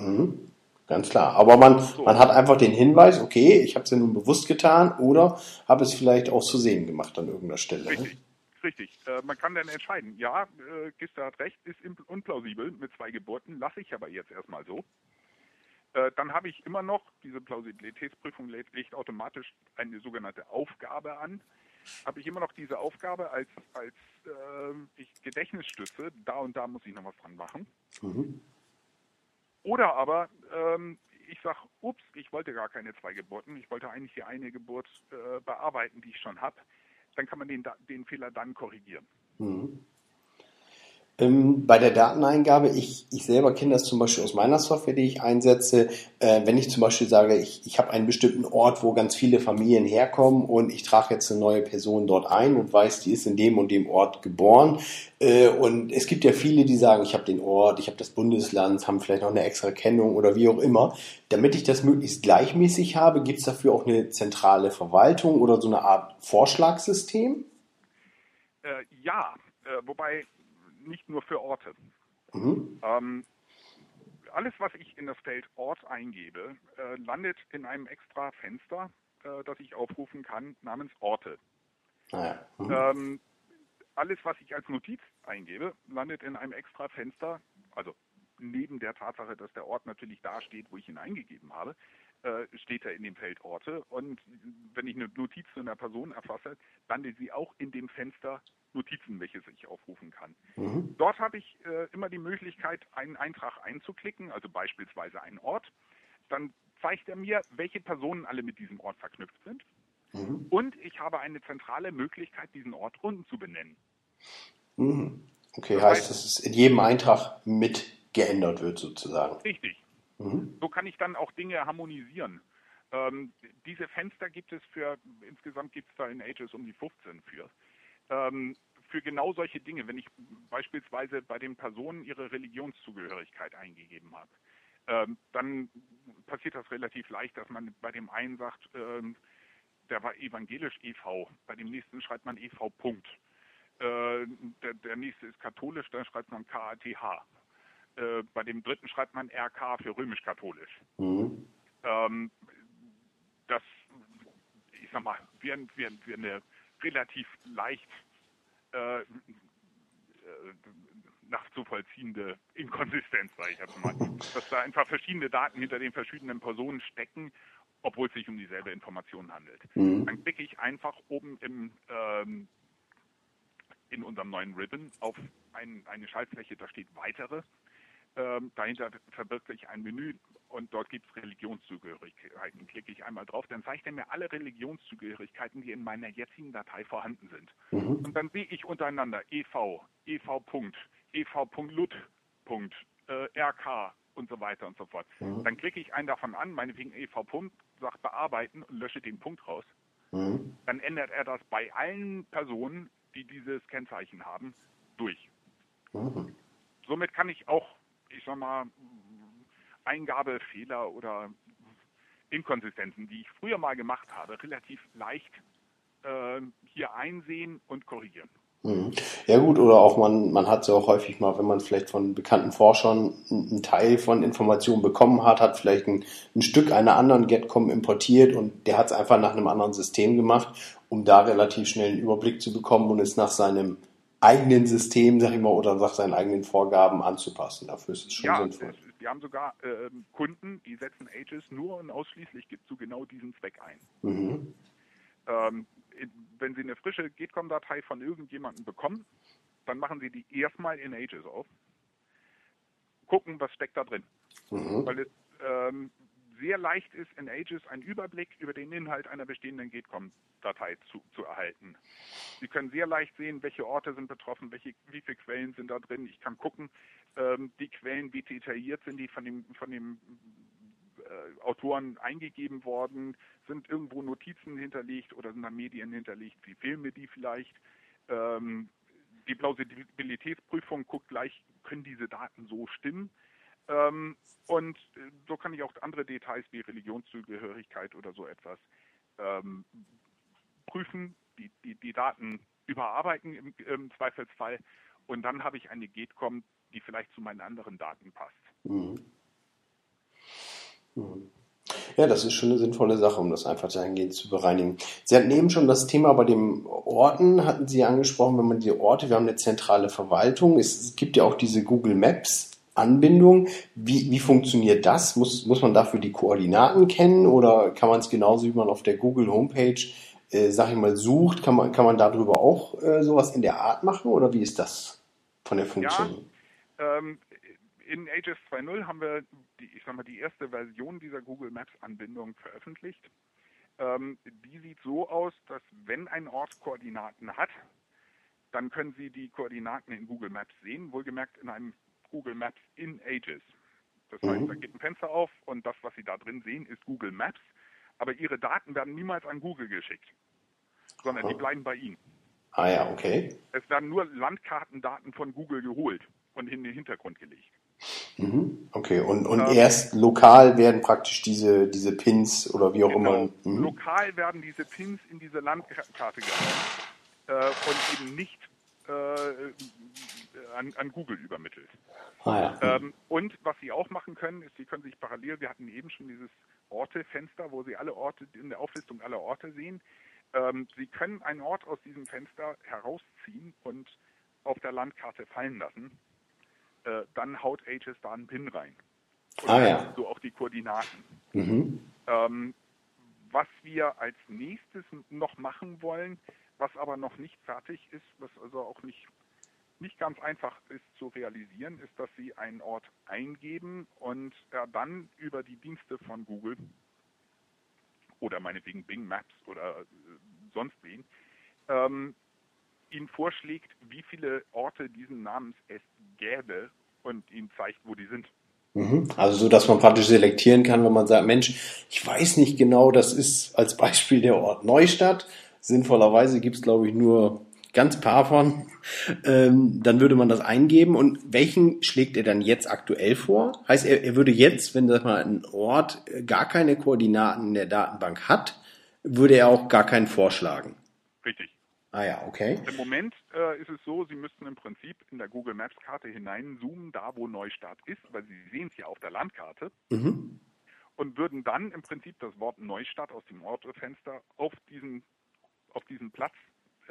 Mhm. Ganz klar. Aber man, so. man hat einfach den Hinweis, okay, ich habe es ja nun bewusst getan oder habe es vielleicht auch zu sehen gemacht an irgendeiner Stelle. Ne? Richtig. Ne? Richtig. Äh, man kann dann entscheiden, ja, äh, Gister hat recht, ist unplausibel mit zwei Geburten, lasse ich aber jetzt erstmal so. Äh, dann habe ich immer noch, diese Plausibilitätsprüfung legt automatisch eine sogenannte Aufgabe an, habe ich immer noch diese Aufgabe als, als äh, ich Gedächtnisstütze, da und da muss ich noch was dran machen. Mhm. Oder aber ähm, ich sage, ups, ich wollte gar keine zwei Geburten, ich wollte eigentlich die eine Geburt äh, bearbeiten, die ich schon habe. Dann kann man den, den Fehler dann korrigieren. Mhm. Ähm, bei der Dateneingabe, ich, ich selber kenne das zum Beispiel aus meiner Software, die ich einsetze. Äh, wenn ich zum Beispiel sage, ich, ich habe einen bestimmten Ort, wo ganz viele Familien herkommen und ich trage jetzt eine neue Person dort ein und weiß, die ist in dem und dem Ort geboren. Äh, und es gibt ja viele, die sagen, ich habe den Ort, ich habe das Bundesland, haben vielleicht noch eine extra Kennung oder wie auch immer. Damit ich das möglichst gleichmäßig habe, gibt es dafür auch eine zentrale Verwaltung oder so eine Art Vorschlagssystem? Äh, ja, äh, wobei nicht nur für Orte. Mhm. Ähm, alles, was ich in das Feld Ort eingebe, äh, landet in einem extra Fenster, äh, das ich aufrufen kann, namens Orte. Ah mhm. ähm, alles, was ich als Notiz eingebe, landet in einem extra Fenster, also neben der Tatsache, dass der Ort natürlich da steht, wo ich ihn eingegeben habe, äh, steht er in dem Feld Orte. Und wenn ich eine Notiz zu einer Person erfasse, landet sie auch in dem Fenster Notizen, welches ich aufrufen kann. Mhm. Dort habe ich äh, immer die Möglichkeit, einen Eintrag einzuklicken, also beispielsweise einen Ort. Dann zeigt er mir, welche Personen alle mit diesem Ort verknüpft sind. Mhm. Und ich habe eine zentrale Möglichkeit, diesen Ort unten zu benennen. Mhm. Okay, das heißt, dass es in jedem Eintrag mit geändert wird sozusagen. Richtig. Mhm. So kann ich dann auch Dinge harmonisieren. Ähm, diese Fenster gibt es für, insgesamt gibt es da in Ages um die 15 für ähm, für genau solche Dinge, wenn ich beispielsweise bei den Personen ihre Religionszugehörigkeit eingegeben habe, ähm, dann passiert das relativ leicht, dass man bei dem einen sagt, ähm, der war evangelisch e.V., bei dem nächsten schreibt man e.V. Punkt. Äh, der, der, nächste ist katholisch, dann schreibt man KATH. Äh, bei dem dritten schreibt man RK für römisch-katholisch. Mhm. Ähm, das, ich sag mal, wäre wär, wär eine relativ leicht äh, äh, nachzuvollziehende Inkonsistenz, sage ich jetzt mal. Dass da einfach verschiedene Daten hinter den verschiedenen Personen stecken, obwohl es sich um dieselbe Information handelt. Mhm. Dann klicke ich einfach oben im, ähm, in unserem neuen Ribbon auf ein, eine Schaltfläche, da steht Weitere. Ähm, dahinter verbirgt sich ein Menü und dort gibt es Religionszugehörigkeiten. Klicke ich einmal drauf, dann zeigt er mir alle Religionszugehörigkeiten, die in meiner jetzigen Datei vorhanden sind. Mhm. Und dann sehe ich untereinander EV, EV. EV. Lut. Äh, RK und so weiter und so fort. Mhm. Dann klicke ich einen davon an, meinetwegen EV. sage bearbeiten und lösche den Punkt raus. Mhm. Dann ändert er das bei allen Personen, die dieses Kennzeichen haben, durch. Mhm. Somit kann ich auch ich sag mal, Eingabefehler oder Inkonsistenzen, die ich früher mal gemacht habe, relativ leicht äh, hier einsehen und korrigieren. Mhm. Ja gut, oder auch man, man hat es ja auch häufig mal, wenn man vielleicht von bekannten Forschern einen Teil von Informationen bekommen hat, hat vielleicht ein, ein Stück einer anderen Getcom importiert und der hat es einfach nach einem anderen System gemacht, um da relativ schnell einen Überblick zu bekommen und es nach seinem eigenen System, sag ich mal, oder nach seinen eigenen Vorgaben anzupassen. Dafür ist es schon ja, sinnvoll. Wir haben sogar äh, Kunden, die setzen Ages nur und ausschließlich zu genau diesem Zweck ein. Mhm. Ähm, wenn Sie eine frische Gitcom-Datei von irgendjemandem bekommen, dann machen Sie die erstmal in Ages auf, gucken, was steckt da drin. Mhm. Weil es ähm, sehr leicht ist, in Ages einen Überblick über den Inhalt einer bestehenden GitCom-Datei zu, zu erhalten. Sie können sehr leicht sehen, welche Orte sind betroffen, welche, wie viele Quellen sind da drin. Ich kann gucken, ähm, die Quellen, wie detailliert sind die von dem, von dem äh, Autoren eingegeben worden, sind irgendwo Notizen hinterlegt oder sind da Medien hinterlegt, wie Filme die vielleicht. Ähm, die Plausibilitätsprüfung guckt gleich, können diese Daten so stimmen? Ähm, und äh, so kann ich auch andere Details wie Religionszugehörigkeit oder so etwas ähm, prüfen, die, die, die Daten überarbeiten im, im, Zweifelsfall und dann habe ich eine GETCOM, die vielleicht zu meinen anderen Daten passt. Mhm. Mhm. Ja, das ist schon eine sinnvolle Sache, um das einfach dahingehend zu bereinigen. Sie hatten eben schon das Thema bei den Orten, hatten Sie angesprochen, wenn man die Orte, wir haben eine zentrale Verwaltung, es, es gibt ja auch diese Google Maps, Anbindung. Wie, wie funktioniert das? Muss, muss man dafür die Koordinaten kennen oder kann man es genauso wie man auf der Google Homepage, äh, sag ich mal, sucht, kann man, kann man darüber auch äh, sowas in der Art machen oder wie ist das von der Funktion? Ja, ähm, in Ages 2.0 haben wir die, ich sag mal, die erste Version dieser Google Maps Anbindung veröffentlicht. Ähm, die sieht so aus, dass wenn ein Ort Koordinaten hat, dann können Sie die Koordinaten in Google Maps sehen, wohlgemerkt in einem Google Maps in Ages. Das heißt, Mhm. da geht ein Fenster auf und das, was Sie da drin sehen, ist Google Maps. Aber Ihre Daten werden niemals an Google geschickt, sondern die Oh. bleiben bei Ihnen. Ah ja, okay. Es werden nur Landkartendaten von Google geholt und in den Hintergrund gelegt. Mhm. Okay, und, und Ähm, erst lokal werden praktisch diese, diese Pins oder wie auch Genau. immer. Mhm. Lokal werden diese Pins in diese Landkarte gehauen äh, und eben nicht äh, an, an Google übermittelt. Ah ja. Ähm, und was Sie auch machen können, ist, Sie können sich parallel, wir hatten eben schon dieses Orte-Fenster, wo Sie alle Orte in der Auflistung aller Orte sehen. Ähm, Sie können einen Ort aus diesem Fenster herausziehen und auf der Landkarte fallen lassen. Äh, dann haut Aegis da einen Pin rein. Und Ah, ja. so auch die Koordinaten. Mhm. Ähm, was wir als nächstes noch machen wollen, was aber noch nicht fertig ist, was also auch nicht, nicht ganz einfach ist zu realisieren, ist, dass Sie einen Ort eingeben und er dann über die Dienste von Google oder meinetwegen Bing Maps oder äh, sonst wen, ähm, Ihnen vorschlägt, wie viele Orte diesen Namens es gäbe und Ihnen zeigt, wo die sind. Mhm. Also so, dass man praktisch selektieren kann, wenn man sagt, Mensch, ich weiß nicht genau, das ist als Beispiel der Ort Neustadt. Sinnvollerweise gibt es, glaube ich, nur ganz paar von. Ähm, dann würde man das eingeben. Und welchen schlägt er dann jetzt aktuell vor? Heißt, er, er würde jetzt, wenn sag mal, ein Ort äh, gar keine Koordinaten in der Datenbank hat, würde er auch gar keinen vorschlagen. Richtig. Ah ja, okay. Im Moment äh, ist es so, Sie müssten im Prinzip in der Google Maps Karte hineinzoomen, da wo Neustadt ist, weil Sie sehen es ja auf der Landkarte Mhm. und würden dann im Prinzip das Wort Neustadt aus dem Ortefenster auf diesen, auf diesen Platz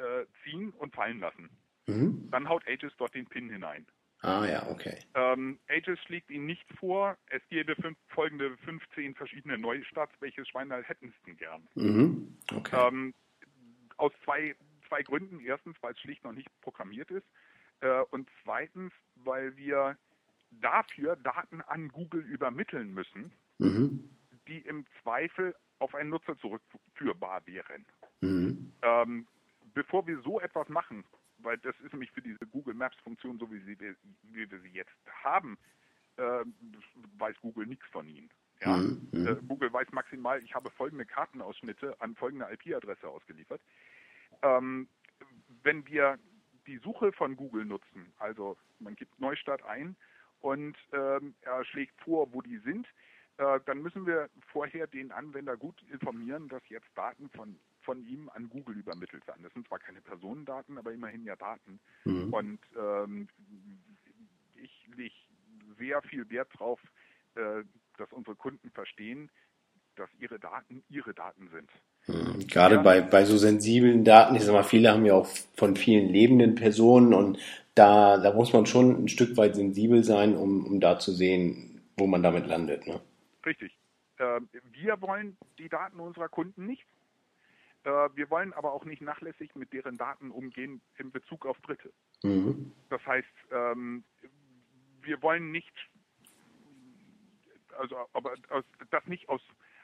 äh, ziehen und fallen lassen. Mhm. Dann haut Aegis dort den Pin hinein. Ah ja, okay. Ähm, Aegis schlägt Ihnen nicht vor, es gäbe fünf, folgende 15 verschiedene Neustadts, welches Schweinal hätten Sie denn gern? Mhm. Okay. Ähm, aus zwei, zwei Gründen. Erstens, weil es schlicht noch nicht programmiert ist. Äh, und zweitens, weil wir dafür Daten an Google übermitteln müssen, Mhm. die im Zweifel auf einen Nutzer zurückführbar wären. Mhm. Ähm, bevor wir so etwas machen, weil das ist nämlich für diese Google Maps Funktion, so wie, sie, wie wir sie jetzt haben, äh, weiß Google nichts von ihnen. Ja? Mhm. Mhm. Äh, Google weiß maximal, ich habe folgende Kartenausschnitte an folgende IP-Adresse ausgeliefert. Ähm, wenn wir die Suche von Google nutzen, also man gibt Neustadt ein und ähm, er schlägt vor, wo die sind, äh, dann müssen wir vorher den Anwender gut informieren, dass jetzt Daten von, von ihm an Google übermittelt werden. Das sind zwar keine Personendaten, aber immerhin ja Daten. Mhm. Und ähm, ich lege sehr viel Wert darauf, äh, dass unsere Kunden verstehen, dass ihre Daten ihre Daten sind. Mhm. Gerade Ja. bei, bei so sensiblen Daten, ich sag mal, viele haben ja auch von vielen lebenden Personen und da, da muss man schon ein Stück weit sensibel sein, um, um da zu sehen, wo man damit landet. Ne? Richtig. Äh, wir wollen die Daten unserer Kunden nicht. Äh, wir wollen aber auch nicht nachlässig mit deren Daten umgehen in Bezug auf Dritte. Mhm. Das heißt, ähm, wir wollen nicht, also aber aus, das nicht aus,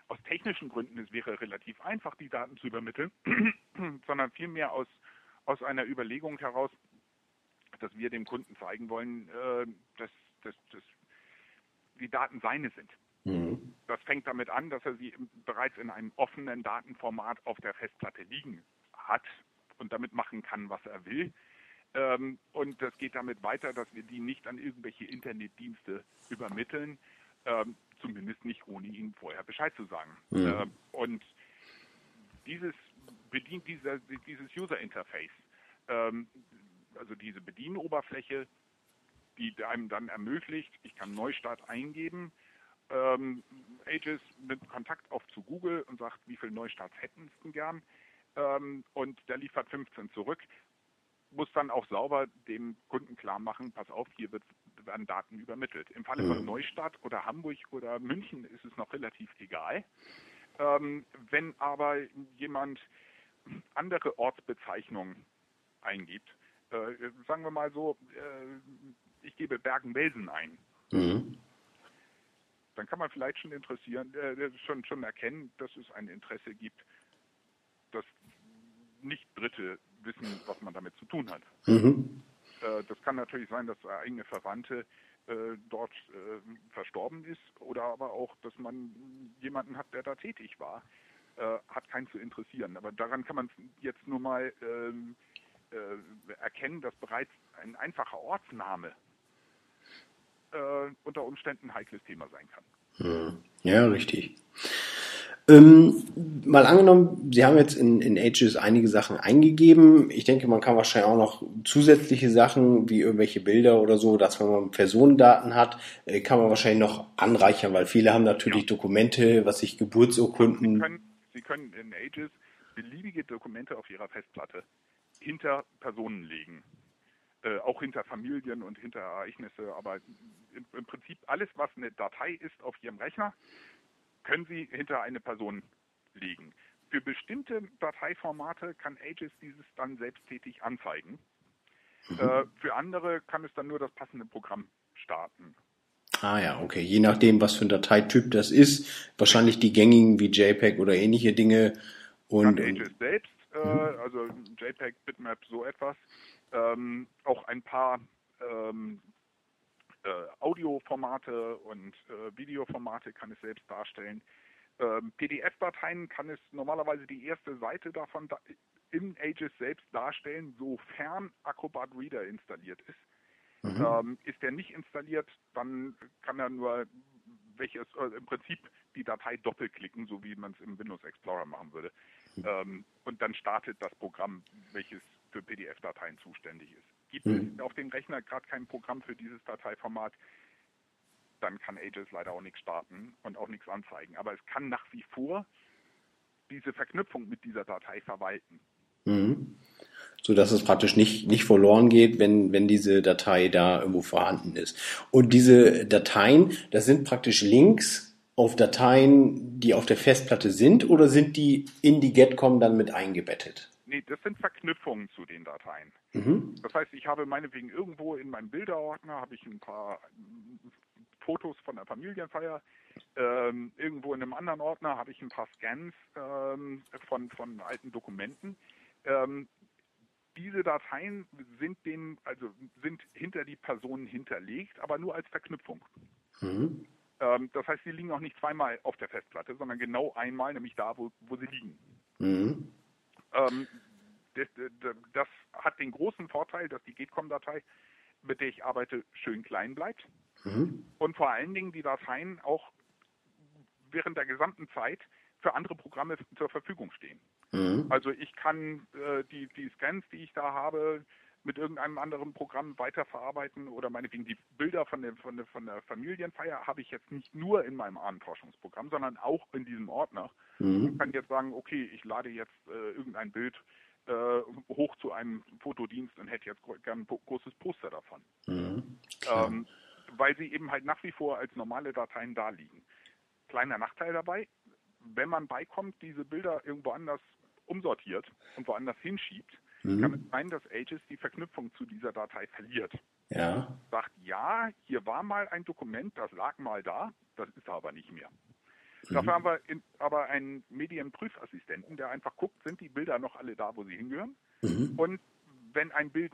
aus technischen Gründen, es wäre relativ einfach, die Daten zu übermitteln, sondern vielmehr aus, aus einer Überlegung heraus, dass wir dem Kunden zeigen wollen, äh, dass, dass, dass die Daten seine sind. Mhm. Das fängt damit an, dass er sie bereits in einem offenen Datenformat auf der Festplatte liegen hat und damit machen kann, was er will. Ähm, und das geht damit weiter, dass wir die nicht an irgendwelche Internetdienste übermitteln, ähm, zumindest nicht ohne ihnen vorher Bescheid zu sagen. Mhm. Ähm, und dieses bedient dieser, dieses User Interface, also diese Bedienoberfläche, die einem dann ermöglicht, ich kann Neustart eingeben, ähm, Aegis nimmt Kontakt auf zu Google und sagt, wie viele Neustarts hätten Sie denn gern? Ähm, und der liefert 15 zurück. Muss dann auch sauber dem Kunden klar machen, pass auf, hier wird, werden Daten übermittelt. Im Falle von Mhm. Neustadt oder Hamburg oder München ist es noch relativ egal. Ähm, wenn aber jemand andere Ortsbezeichnungen eingibt, äh, sagen wir mal so, äh, ich gebe Bergen-Belsen ein, Mhm. Dann kann man vielleicht schon interessieren, äh, schon, schon erkennen, dass es ein Interesse gibt, dass nicht Dritte wissen, was man damit zu tun hat. Mhm. Äh, das kann natürlich sein, dass eigene Verwandte äh, dort äh, verstorben ist oder aber auch, dass man jemanden hat, der da tätig war. Äh, hat keinen zu interessieren. Aber daran kann man jetzt nur mal ähm, äh, erkennen, dass bereits ein einfacher Ortsname äh, unter Umständen ein heikles Thema sein kann. Hm. Ja, richtig. Ähm, mal angenommen, Sie haben jetzt in, in Ages einige Sachen eingegeben. Ich denke, man kann wahrscheinlich auch noch zusätzliche Sachen wie irgendwelche Bilder oder so, dass wenn man Personendaten hat, äh, kann man wahrscheinlich noch anreichern, weil viele haben natürlich ja. Dokumente, was sich Geburtsurkunden. Sie können, Sie können in Ages beliebige Dokumente auf Ihrer Festplatte hinter Personen legen. Äh, auch hinter Familien und hinter Ereignisse, aber im, im Prinzip alles, was eine Datei ist auf Ihrem Rechner, können Sie hinter eine Person legen. Für bestimmte Dateiformate kann Aegis dieses dann selbsttätig anzeigen. Mhm. Äh, für andere kann es dann nur das passende Programm starten. Ah ja, okay. Je nachdem, was für ein Dateityp das ist, wahrscheinlich die gängigen wie JPEG oder ähnliche Dinge. Und, Aegis selbst, äh, mhm. also JPEG, Bitmap, so etwas. Ähm, auch ein paar ähm, äh, Audioformate und äh, Videoformate kann es selbst darstellen. Ähm, PDF-Dateien kann es normalerweise die erste Seite davon da in Aegis selbst darstellen, sofern Acrobat Reader installiert ist. Mhm. Ähm, ist der nicht installiert, dann kann er nur welches äh, im Prinzip die Datei doppelklicken, so wie man es im Windows Explorer machen würde. Mhm. Ähm, und dann startet das Programm, welches für PDF-Dateien zuständig ist. Gibt mhm. es auf dem Rechner gerade kein Programm für dieses Dateiformat, dann kann Aegis leider auch nichts starten und auch nichts anzeigen. Aber es kann nach wie vor diese Verknüpfung mit dieser Datei verwalten. Mhm. So dass es praktisch nicht, nicht verloren geht, wenn, wenn diese Datei da irgendwo vorhanden ist. Und diese Dateien, das sind praktisch Links auf Dateien, die auf der Festplatte sind, oder sind die in die Getcom dann mit eingebettet? Nee, das sind Verknüpfungen zu den Dateien. Mhm. Das heißt, ich habe meinetwegen irgendwo in meinem Bilderordner habe ich ein paar Fotos von der Familienfeier. Ähm, irgendwo in einem anderen Ordner habe ich ein paar Scans ähm, von, von alten Dokumenten. Ähm, diese Dateien sind den, also sind hinter die Personen hinterlegt, aber nur als Verknüpfung. Mhm. Ähm, das heißt, sie liegen auch nicht zweimal auf der Festplatte, sondern genau einmal, nämlich da, wo, wo sie liegen. Mhm. Das, hat den großen Vorteil, dass die GETCOM-Datei, mit der ich arbeite, schön klein bleibt. Mhm. Und vor allen Dingen die Dateien auch während der gesamten Zeit für andere Programme zur Verfügung stehen. Mhm. Also ich kann äh, die, die Scans, die ich da habe, mit irgendeinem anderen Programm weiterverarbeiten oder meinetwegen die Bilder von der, von der, von der Familienfeier habe ich jetzt nicht nur in meinem Ahnenforschungsprogramm, sondern auch in diesem Ordner. Mhm. Ich kann jetzt sagen, okay, ich lade jetzt äh, irgendein Bild äh, hoch zu einem Fotodienst und hätte jetzt gern ein großes Poster davon. Mhm. Ähm, weil sie eben halt nach wie vor als normale Dateien da liegen. Kleiner Nachteil dabei, wenn man beikommt, diese Bilder irgendwo anders umsortiert und woanders hinschiebt, mhm. kann es sein, dass Aegis die Verknüpfung zu dieser Datei verliert. Ja. Sagt, ja, hier war mal ein Dokument, das lag mal da, das ist aber nicht mehr. Mhm. Dafür haben wir in, aber einen Medienprüfassistenten, der einfach guckt, sind die Bilder noch alle da, wo sie hingehören? Mhm. Und wenn ein Bild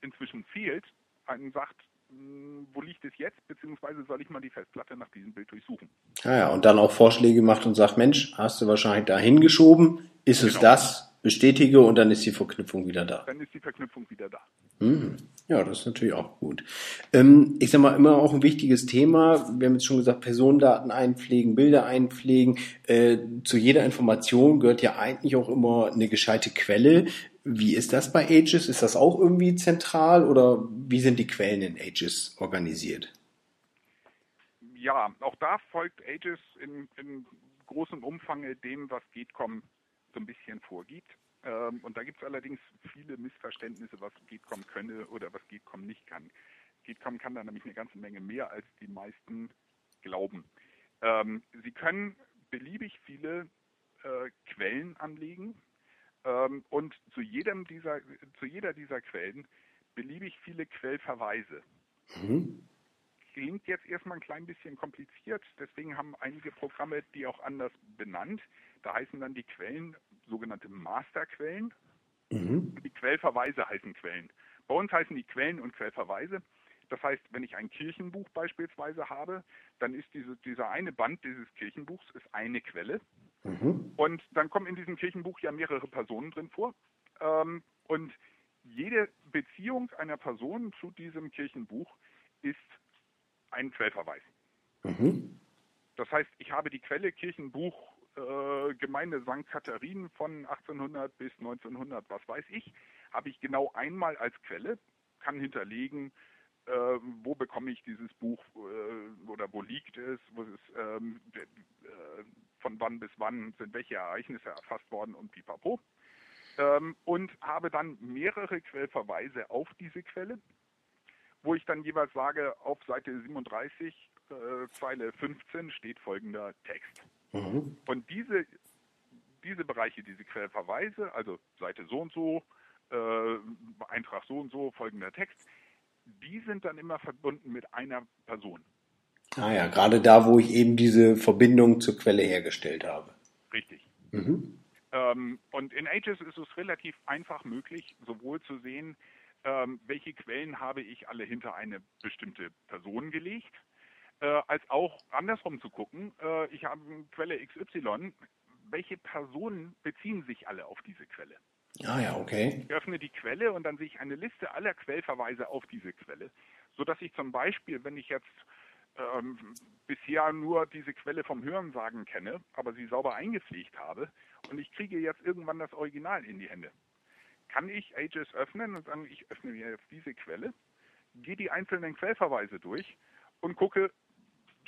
inzwischen fehlt, einen sagt, hm, wo liegt es jetzt, beziehungsweise soll ich mal die Festplatte nach diesem Bild durchsuchen. Ah ja, und dann auch Vorschläge macht und sagt, Mensch, hast du wahrscheinlich da hingeschoben, ist genau. es das? Bestätige und dann ist die Verknüpfung wieder da. Dann ist die Verknüpfung wieder da. Mhm. Ja, das ist natürlich auch gut. Ähm, ich sag mal, immer auch ein wichtiges Thema. Wir haben jetzt schon gesagt, Personendaten einpflegen, Bilder einpflegen. Äh, zu jeder Information gehört ja eigentlich auch immer eine gescheite Quelle. Wie ist das bei Aegis? Ist das auch irgendwie zentral oder wie sind die Quellen in Aegis organisiert? Ja, auch da folgt Aegis in, in großem Umfang dem, was GETCOM so ein bisschen vorgibt. Ähm, und da gibt es allerdings viele Missverständnisse, was GETCOM könne oder was GETCOM nicht kann. GETCOM kann da nämlich eine ganze Menge mehr, als die meisten glauben. Ähm, sie können beliebig viele äh, Quellen anlegen, ähm, und zu jedem dieser, zu jeder dieser Quellen beliebig viele Quellverweise. Mhm. Klingt jetzt erstmal ein klein bisschen kompliziert, deswegen haben einige Programme die auch anders benannt. Da heißen dann die Quellen sogenannte Masterquellen Mhm. Die Quellverweise heißen Quellen. Bei uns heißen die Quellen und Quellverweise. Das heißt, wenn ich ein Kirchenbuch beispielsweise habe, dann ist diese, dieser eine Band dieses Kirchenbuchs ist eine Quelle. Mhm. Und dann kommen in diesem Kirchenbuch ja mehrere Personen drin vor. Ähm, und jede Beziehung einer Person zu diesem Kirchenbuch ist ein Quellverweis. Mhm. Das heißt, ich habe die Quelle Kirchenbuch äh, Gemeinde St. Katharinen von 1800 bis 1900, was weiß ich, habe ich genau einmal als Quelle, kann hinterlegen, äh, wo bekomme ich dieses Buch äh, oder wo liegt es, wo es ähm, äh, von wann bis wann sind welche Ereignisse erfasst worden und pipapo. Ähm, und habe dann mehrere Quellverweise auf diese Quelle, wo ich dann jeweils sage, auf Seite 37, äh, Zeile 15 steht folgender Text. Mhm. Und diese, diese Bereiche, diese Quellverweise, also Seite so und so, äh, Eintrag so und so, folgender Text, die sind dann immer verbunden mit einer Person. Ah ja, gerade da, wo ich eben diese Verbindung zur Quelle hergestellt habe. Richtig. Mhm. Ähm, und in Ages ist es relativ einfach möglich, sowohl zu sehen, ähm, welche Quellen habe ich alle hinter eine bestimmte Person gelegt, äh, als auch andersrum zu gucken, äh, ich habe Quelle XY, welche Personen beziehen sich alle auf diese Quelle? Ah ja, okay. Ich öffne die Quelle und dann sehe ich eine Liste aller Quellverweise auf diese Quelle, sodass ich zum Beispiel, wenn ich jetzt ähm, bisher nur diese Quelle vom Hörensagen kenne, aber sie sauber eingepflegt habe und ich kriege jetzt irgendwann das Original in die Hände, kann ich Ages öffnen und sagen, ich öffne mir jetzt diese Quelle, gehe die einzelnen Quellverweise durch und gucke,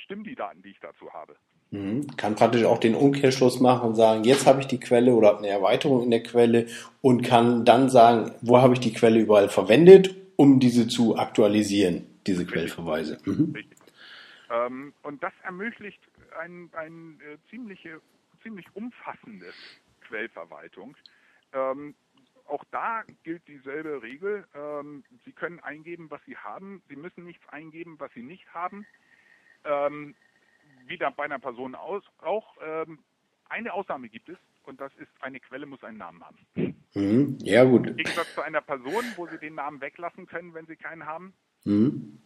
stimmen die Daten, die ich dazu habe. Mhm. Kann praktisch auch den Umkehrschluss machen und sagen, jetzt habe ich die Quelle oder habe eine Erweiterung in der Quelle und kann dann sagen, wo habe ich die Quelle überall verwendet, um diese zu aktualisieren, diese Richtig. Quellverweise. Mhm. Ähm, und das ermöglicht eine ein, äh, ziemliche, ziemlich umfassende Quellverwaltung. Ähm, auch da gilt dieselbe Regel. Ähm, Sie können eingeben, was Sie haben. Sie müssen nichts eingeben, was Sie nicht haben ähm, wieder bei einer Person aus, auch ähm, eine Ausnahme gibt es und das ist, eine Quelle muss einen Namen haben. Mhm. Ja, gut. Im Gegensatz zu einer Person, wo Sie den Namen weglassen können, wenn Sie keinen haben. Mhm.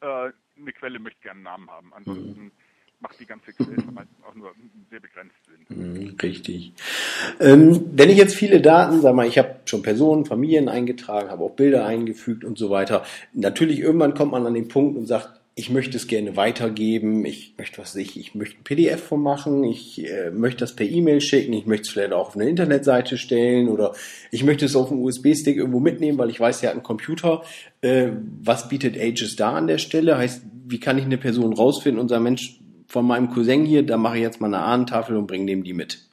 Äh, eine Quelle möchte gerne einen Namen haben. Ansonsten mhm. macht die ganze Quelle auch nur sehr begrenzt Sinn. Mhm, richtig. Ähm, wenn ich jetzt viele Daten, sag mal, ich habe schon Personen, Familien eingetragen, habe auch Bilder eingefügt und so weiter. Natürlich irgendwann kommt man an den Punkt und sagt, ich möchte es gerne weitergeben, ich möchte was ich, ich möchte ein PDF von machen, ich äh, möchte das per E-Mail schicken, ich möchte es vielleicht auch auf eine Internetseite stellen oder ich möchte es auf einen USB-Stick irgendwo mitnehmen, weil ich weiß, er hat einen Computer. Äh, was bietet Ages da an der Stelle? Heißt, wie kann ich eine Person rausfinden und sagen, Mensch, von meinem Cousin hier, da mache ich jetzt mal eine Ahnentafel und bringe dem die mit?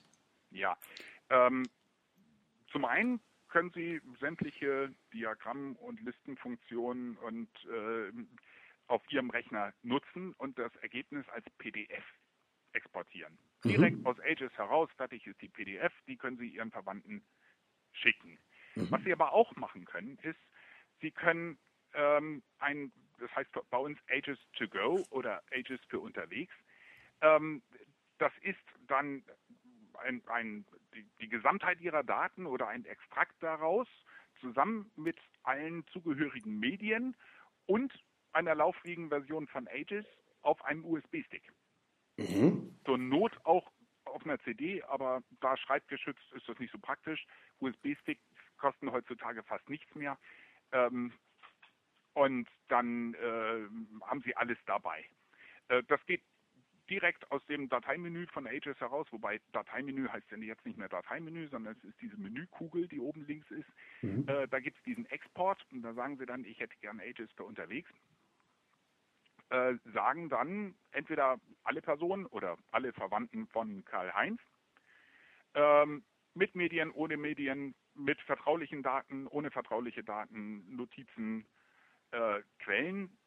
Ja, ähm, zum einen können Sie sämtliche Diagramm- und Listenfunktionen und äh, auf Ihrem Rechner nutzen und das Ergebnis als PDF exportieren. Mhm. Direkt aus Ages heraus, fertig ist die PDF, die können Sie Ihren Verwandten schicken. Mhm. Was Sie aber auch machen können, ist, Sie können ähm, ein, das heißt bei uns Ages to go oder Ages für unterwegs. Ähm, das ist dann ein, ein, die, die Gesamtheit Ihrer Daten oder ein Extrakt daraus zusammen mit allen zugehörigen Medien und einer lauffähigen Version von Ages auf einem USB-Stick. Mhm. Zur Not auch auf einer CD, aber da schreibgeschützt ist das nicht so praktisch. USB-Sticks kosten heutzutage fast nichts mehr. Ähm, und dann äh, haben Sie alles dabei. Äh, das geht direkt aus dem Dateimenü von Ages heraus, wobei Dateimenü heißt ja jetzt nicht mehr Dateimenü, sondern es ist diese Menükugel, die oben links ist. Mhm. Äh, da gibt es diesen Export und da sagen Sie dann, ich hätte gern Ages für unterwegs äh, sagen dann entweder alle Personen oder alle Verwandten von Karl-Heinz ähm, mit Medien, ohne Medien, mit vertraulichen Daten, ohne vertrauliche Daten, Notizen, äh, Quellen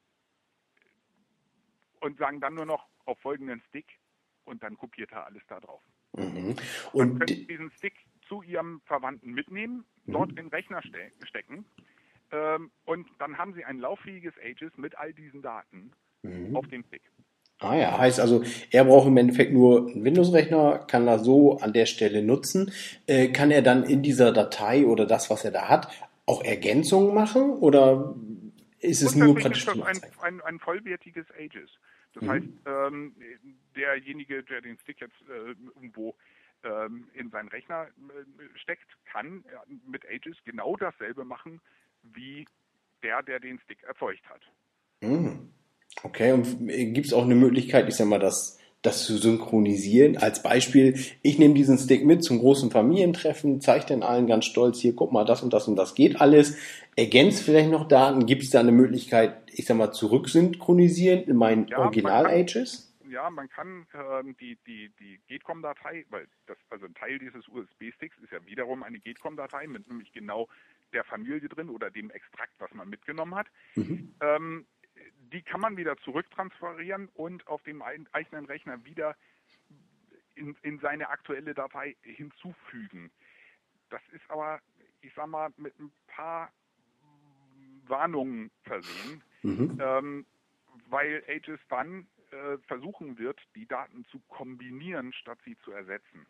und sagen dann nur noch auf folgenden Stick und dann kopiert er alles da drauf. Mhm. Und können diesen Stick zu Ihrem Verwandten mitnehmen, mhm. dort in den Rechner ste stecken ähm, und dann haben Sie ein lauffähiges Aegis mit all diesen Daten mhm. auf den Stick. Ah ja, heißt also, er braucht im Endeffekt nur einen Windows-Rechner, kann das so an der Stelle nutzen. Äh, kann er dann in dieser Datei oder das, was er da hat, auch Ergänzungen machen oder ist es nur praktisch ist das ein, ein, ein, vollwertiges Aegis. Das mhm. heißt, ähm, derjenige, der den Stick jetzt äh, irgendwo ähm, in seinen Rechner äh, steckt, kann mit Aegis genau dasselbe machen wie der, der den Stick erzeugt hat. Mhm. Okay, und gibt es auch eine Möglichkeit, ich sag mal, das, das zu synchronisieren? Als Beispiel, ich nehme diesen Stick mit zum großen Familientreffen, zeige den allen ganz stolz, hier, guck mal, das und das und das geht alles. Ergänzt vielleicht noch Daten? Gibt es da eine Möglichkeit, ich sag mal, zurücksynchronisieren in meinen ja, Original-Ages? Ja, man kann äh, die, die, die GETCOM-Datei, weil das, also ein Teil dieses USB-Sticks ist ja wiederum eine GETCOM-Datei mit nämlich genau der Familie drin oder dem Extrakt, was man mitgenommen hat. Mhm. Ähm, die kann man wieder zurücktransferieren und auf dem eigenen Rechner wieder in, in seine aktuelle Datei hinzufügen. Das ist aber, ich sag mal, mit ein paar Warnungen versehen, mhm. ähm, weil Aegis dann äh, versuchen wird, die Daten zu kombinieren, statt sie zu ersetzen.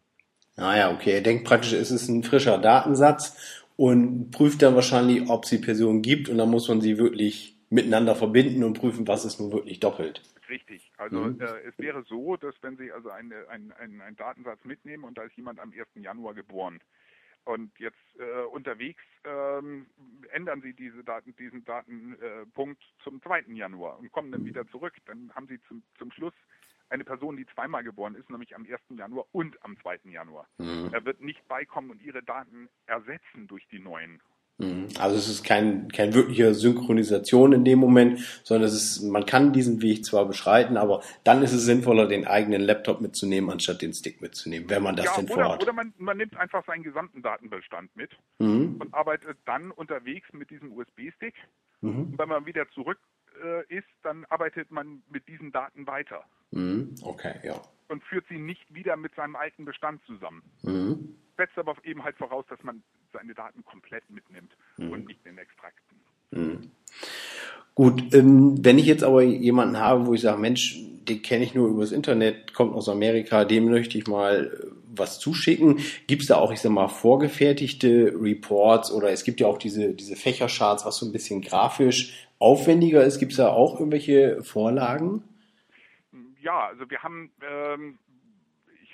Ah ja, okay. Er denkt praktisch, es ist ein frischer Datensatz und prüft dann wahrscheinlich, ob es die Person gibt und dann muss man sie wirklich miteinander verbinden und prüfen, was ist nun wirklich doppelt. Richtig. Also mhm. äh, es wäre so, dass wenn Sie also eine, ein, ein, einen Datensatz mitnehmen und da ist jemand am 1. Januar geboren und jetzt äh, unterwegs ähm, ändern Sie diese Daten, diesen Datenpunkt äh, zum 2. Januar und kommen dann wieder zurück, dann haben Sie zum, zum Schluss eine Person, die zweimal geboren ist, nämlich am 1. Januar und am 2. Januar. Mhm. Er wird nicht beikommen und Ihre Daten ersetzen durch die neuen Mhm. Also es ist kein, kein wirklicher Synchronisation in dem Moment, sondern es ist, man kann diesen Weg zwar beschreiten, aber dann ist es sinnvoller, den eigenen Laptop mitzunehmen, anstatt den Stick mitzunehmen, wenn man das ja, denn oder, vorhat. Oder man, man nimmt einfach seinen gesamten Datenbestand mit mhm. und arbeitet dann unterwegs mit diesem USB-Stick. Mhm. Und wenn man wieder zurück äh, ist, dann arbeitet man mit diesen Daten weiter. Mhm. Okay, ja. Und führt sie nicht wieder mit seinem alten Bestand zusammen. Mhm. Setzt aber eben halt voraus, dass man seine Daten komplett mitnimmt mhm. und nicht den Extrakten. Mhm. Gut, ähm, wenn ich jetzt aber jemanden habe, wo ich sage, Mensch, den kenne ich nur übers Internet, kommt aus Amerika, dem möchte ich mal äh, was zuschicken. Gibt es da auch, ich sag mal, vorgefertigte Reports oder es gibt ja auch diese, diese Fächercharts, was so ein bisschen grafisch aufwendiger ist. Gibt es da auch irgendwelche Vorlagen? Ja, also wir haben ähm,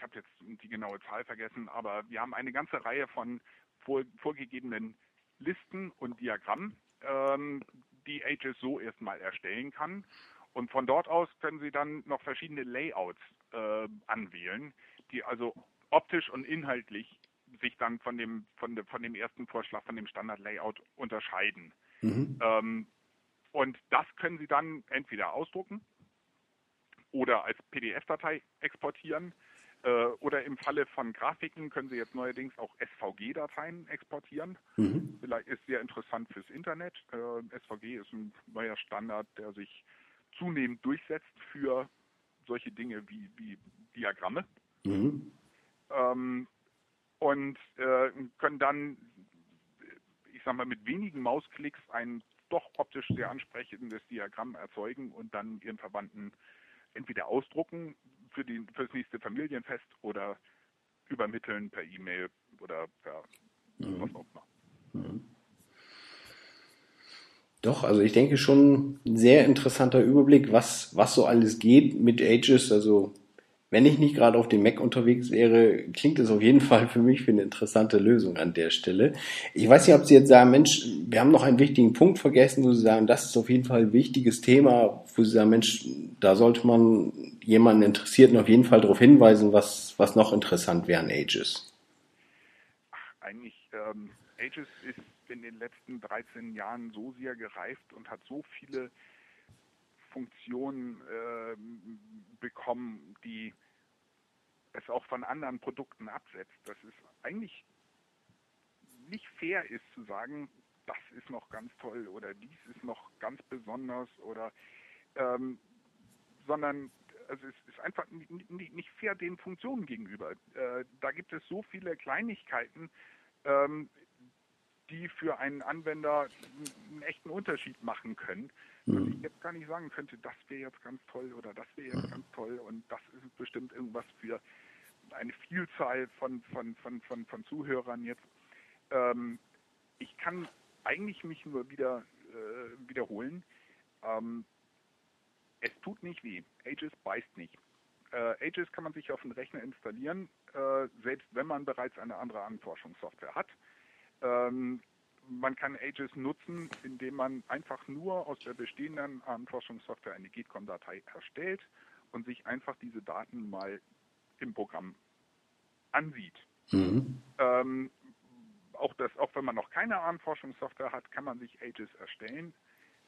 habe jetzt die genaue Zahl vergessen, aber wir haben eine ganze Reihe von vor, vorgegebenen Listen und Diagrammen, ähm, die Aegis so erstmal erstellen kann. Und von dort aus können Sie dann noch verschiedene Layouts äh, anwählen, die also optisch und inhaltlich sich dann von dem, von, de, von dem ersten Vorschlag, von dem Standard-Layout unterscheiden. Mhm. Ähm, und das können Sie dann entweder ausdrucken oder als PDF-Datei exportieren oder im Falle von Grafiken können Sie jetzt neuerdings auch SVG-Dateien exportieren. Mhm. Vielleicht ist sehr interessant fürs Internet. Äh, SVG ist ein neuer Standard, der sich zunehmend durchsetzt für solche Dinge wie, wie Diagramme. Mhm. Ähm, und äh, können dann, ich sag mal, mit wenigen Mausklicks ein doch optisch sehr ansprechendes Diagramm erzeugen und dann ihren Verwandten entweder ausdrucken für, die, für das nächste Familienfest oder übermitteln per E-Mail oder per mhm. was auch immer. Mhm. Doch, also ich denke schon ein sehr interessanter Überblick, was, was so alles geht mit Ages. Also wenn ich nicht gerade auf dem Mac unterwegs wäre, klingt es auf jeden Fall für mich für eine interessante Lösung an der Stelle. Ich weiß nicht, ob Sie jetzt sagen, Mensch, wir haben noch einen wichtigen Punkt vergessen, wo Sie sagen, das ist auf jeden Fall ein wichtiges Thema, wo Sie sagen, Mensch, da sollte man jemanden Interessierten auf jeden Fall darauf hinweisen, was, was noch interessant wäre an Ages. Eigentlich, ähm, Ages ist in den letzten 13 Jahren so sehr gereift und hat so viele Funktionen äh, bekommen, die es auch von anderen Produkten absetzt, dass es eigentlich nicht fair ist zu sagen, das ist noch ganz toll oder dies ist noch ganz besonders oder ähm, sondern also es ist einfach nicht fair den Funktionen gegenüber. Äh, da gibt es so viele Kleinigkeiten, ähm, die für einen Anwender einen echten Unterschied machen können. Mhm. Dass ich jetzt gar nicht sagen könnte, das wäre jetzt ganz toll oder das wäre jetzt ganz toll und das ist bestimmt irgendwas für eine Vielzahl von, von, von, von, von Zuhörern jetzt. Ähm, ich kann eigentlich mich nur wieder äh, wiederholen. Ähm, es tut nicht weh. Aegis beißt nicht. Äh, Aegis kann man sich auf den Rechner installieren, äh, selbst wenn man bereits eine andere Anforschungssoftware hat. Ähm, man kann Aegis nutzen, indem man einfach nur aus der bestehenden Anforschungssoftware eine GitCom-Datei erstellt und sich einfach diese Daten mal im Programm ansieht. Mhm. Ähm, auch, das, auch wenn man noch keine Ahnenforschungssoftware hat, kann man sich Aegis erstellen,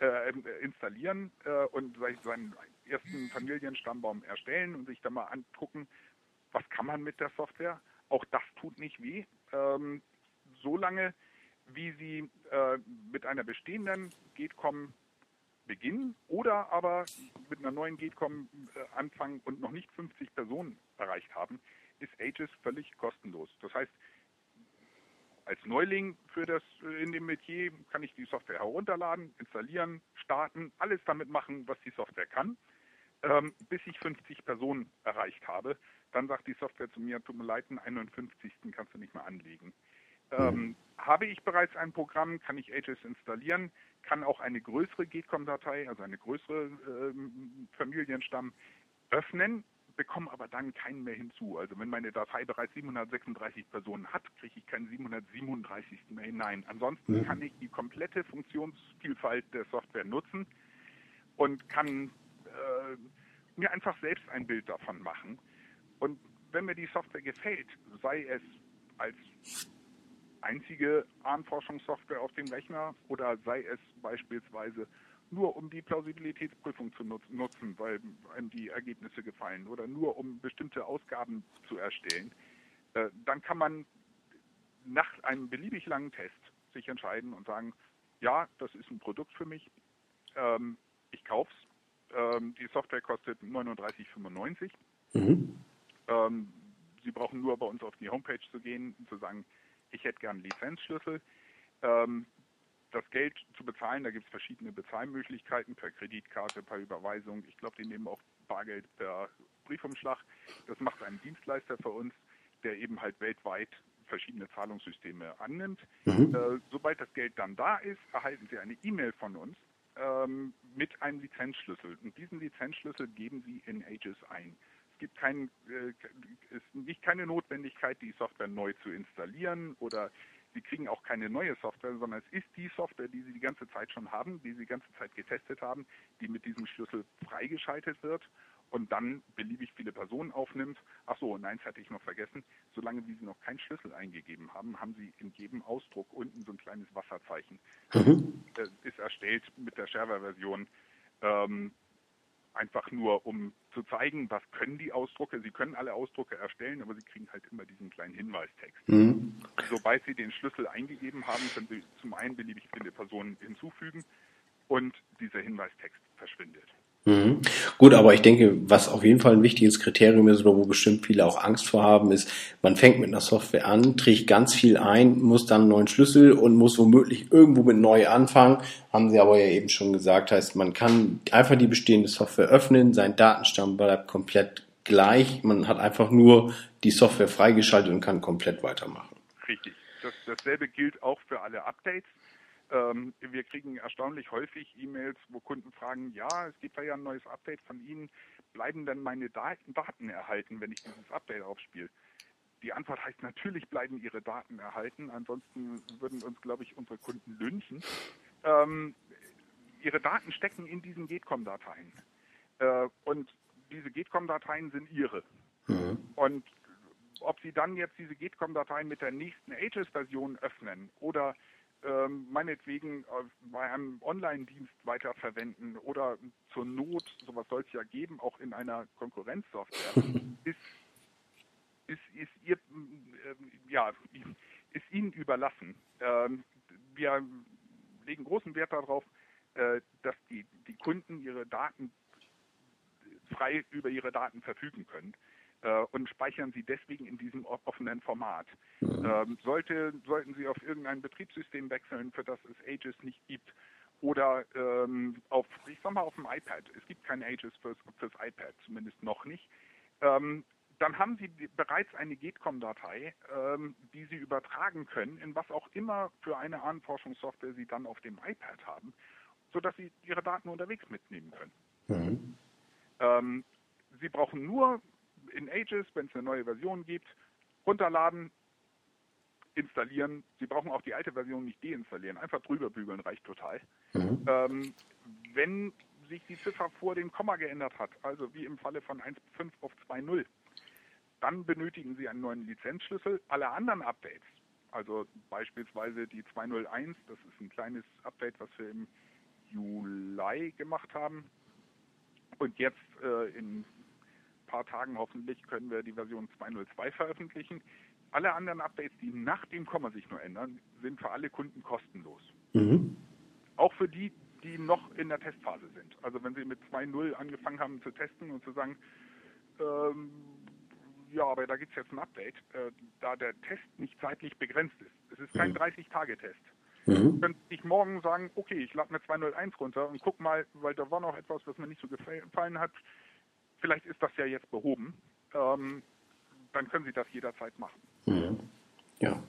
äh, installieren äh, und seinen ersten Familienstammbaum erstellen und sich dann mal angucken, was kann man mit der Software. Auch das tut nicht weh. Ähm, solange wie Sie äh, mit einer bestehenden GETCOM beginnen oder aber mit einer neuen GETCOM äh, anfangen und noch nicht 50 Personen erreicht haben, ist Aegis völlig kostenlos. Das heißt, als Neuling für das äh, in dem Metier kann ich die Software herunterladen, installieren, starten, alles damit machen, was die Software kann, ähm, bis ich 50 Personen erreicht habe. Dann sagt die Software zu mir, tut mir leid, den 51. kannst du nicht mehr anlegen. Ähm, habe ich bereits ein Programm, kann ich Aegis installieren, kann auch eine größere GCOM-Datei, also eine größere ähm, Familienstamm öffnen, bekomme aber dann keinen mehr hinzu. Also wenn meine Datei bereits 736 Personen hat, kriege ich keinen 737. mehr hinein. Ansonsten kann ich die komplette Funktionsvielfalt der Software nutzen und kann äh, mir einfach selbst ein Bild davon machen. Und wenn mir die Software gefällt, sei es als einzige Ahnforschungssoftware auf dem Rechner oder sei es beispielsweise nur um die Plausibilitätsprüfung zu nutzen, weil einem die Ergebnisse gefallen oder nur um bestimmte Ausgaben zu erstellen, äh, dann kann man nach einem beliebig langen Test sich entscheiden und sagen, ja, das ist ein Produkt für mich, ähm, ich kauf's. Ähm, die Software kostet 39,95. Mhm. Ähm, Sie brauchen nur bei uns auf die Homepage zu gehen und zu sagen, ich hätte gern Lizenzschlüssel. Ähm, das Geld zu bezahlen, da gibt es verschiedene Bezahlmöglichkeiten per Kreditkarte, per Überweisung. Ich glaube, die nehmen auch Bargeld per Briefumschlag. Das macht ein Dienstleister für uns, der eben halt weltweit verschiedene Zahlungssysteme annimmt. Mhm. Äh, sobald das Geld dann da ist, erhalten Sie eine E-Mail von uns ähm, mit einem Lizenzschlüssel. Und diesen Lizenzschlüssel geben Sie in Aegis ein. Es gibt kein, äh, ist nicht keine Notwendigkeit, die Software neu zu installieren oder Sie kriegen auch keine neue Software, sondern es ist die Software, die Sie die ganze Zeit schon haben, die Sie die ganze Zeit getestet haben, die mit diesem Schlüssel freigeschaltet wird und dann beliebig viele Personen aufnimmt. Ach so, und eins hatte ich noch vergessen. Solange wie Sie noch keinen Schlüssel eingegeben haben, haben Sie in jedem Ausdruck unten so ein kleines Wasserzeichen. Mhm. Das ist erstellt mit der Shareware-Version. Ähm, einfach nur, um zu zeigen, was können die Ausdrucke. Sie können alle Ausdrucke erstellen, aber sie kriegen halt immer diesen kleinen Hinweistext. Mhm. Sobald Sie den Schlüssel eingegeben haben, können Sie zum einen beliebig viele Personen hinzufügen und dieser Hinweistext verschwindet. Mhm. Gut, aber ich denke, was auf jeden Fall ein wichtiges Kriterium ist oder wo bestimmt viele auch Angst vor haben, ist, man fängt mit einer Software an, trägt ganz viel ein, muss dann einen neuen Schlüssel und muss womöglich irgendwo mit neu anfangen. Haben Sie aber ja eben schon gesagt, heißt, man kann einfach die bestehende Software öffnen, sein Datenstamm bleibt komplett gleich, man hat einfach nur die Software freigeschaltet und kann komplett weitermachen. Richtig. Das, dasselbe gilt auch für alle Updates. Ähm, wir kriegen erstaunlich häufig E-Mails, wo Kunden fragen, ja, es gibt ja ein neues Update von Ihnen, bleiben denn meine Daten, erhalten, wenn ich dieses Update aufspiele? Die Antwort heißt, natürlich bleiben Ihre Daten erhalten, ansonsten würden uns, glaube ich, unsere Kunden lynchen. Ähm, ihre Daten stecken in diesen GETCOM-Dateien. Äh, und diese GETCOM-Dateien sind Ihre. Mhm. Und ob Sie dann jetzt diese GETCOM-Dateien mit der nächsten Aegis-Version öffnen oder ähm, meinetwegen äh, bei einem Online-Dienst weiterverwenden oder zur Not, sowas soll es ja geben, auch in einer Konkurrenzsoftware, ist, ist, ist, ihr, äh, ja, ist Ihnen überlassen. Ähm, wir legen großen Wert darauf, äh, dass die, die Kunden ihre Daten frei über ihre Daten verfügen können. Äh, und speichern sie deswegen in diesem offenen Format. Mhm. Ähm, sollte, sollten Sie auf irgendein Betriebssystem wechseln, für das es Ages nicht gibt, oder ähm, auf, ich sag mal, auf dem iPad. Es gibt kein Ages fürs, fürs iPad, zumindest noch nicht. Ähm, dann haben Sie bereits eine GETCOM-Datei, ähm, die Sie übertragen können, in was auch immer für eine Ahnenforschungssoftware Sie dann auf dem iPad haben, sodass Sie Ihre Daten unterwegs mitnehmen können. Mhm. Ähm, Sie brauchen nur in Ages, wenn es eine neue Version gibt, runterladen, installieren. Sie brauchen auch die alte Version nicht deinstallieren, einfach drüber bügeln reicht total. Mhm. Ähm, wenn sich die Ziffer vor dem Komma geändert hat, also wie im Falle von 1.5 auf 2.0, dann benötigen Sie einen neuen Lizenzschlüssel. Alle anderen Updates, also beispielsweise die 2.01, das ist ein kleines Update, was wir im Juli gemacht haben. Und jetzt äh, in paar Tagen hoffentlich können wir die Version 2.02 veröffentlichen. Alle anderen Updates, die nach dem Komma sich nur ändern, sind für alle Kunden kostenlos. Mhm. Auch für die, die noch in der Testphase sind. Also wenn Sie mit 2.0 angefangen haben zu testen und zu sagen, ähm, ja, aber da gibt es jetzt ein Update, äh, da der Test nicht zeitlich begrenzt ist. Es ist kein mhm. 30-Tage-Test. Mhm. Könnte ich morgen sagen, okay, ich lade mir 201 runter und guck mal, weil da war noch etwas, was mir nicht so gefallen hat, vielleicht ist das ja jetzt behoben, ähm, dann können Sie das jederzeit machen. Mhm. Ja.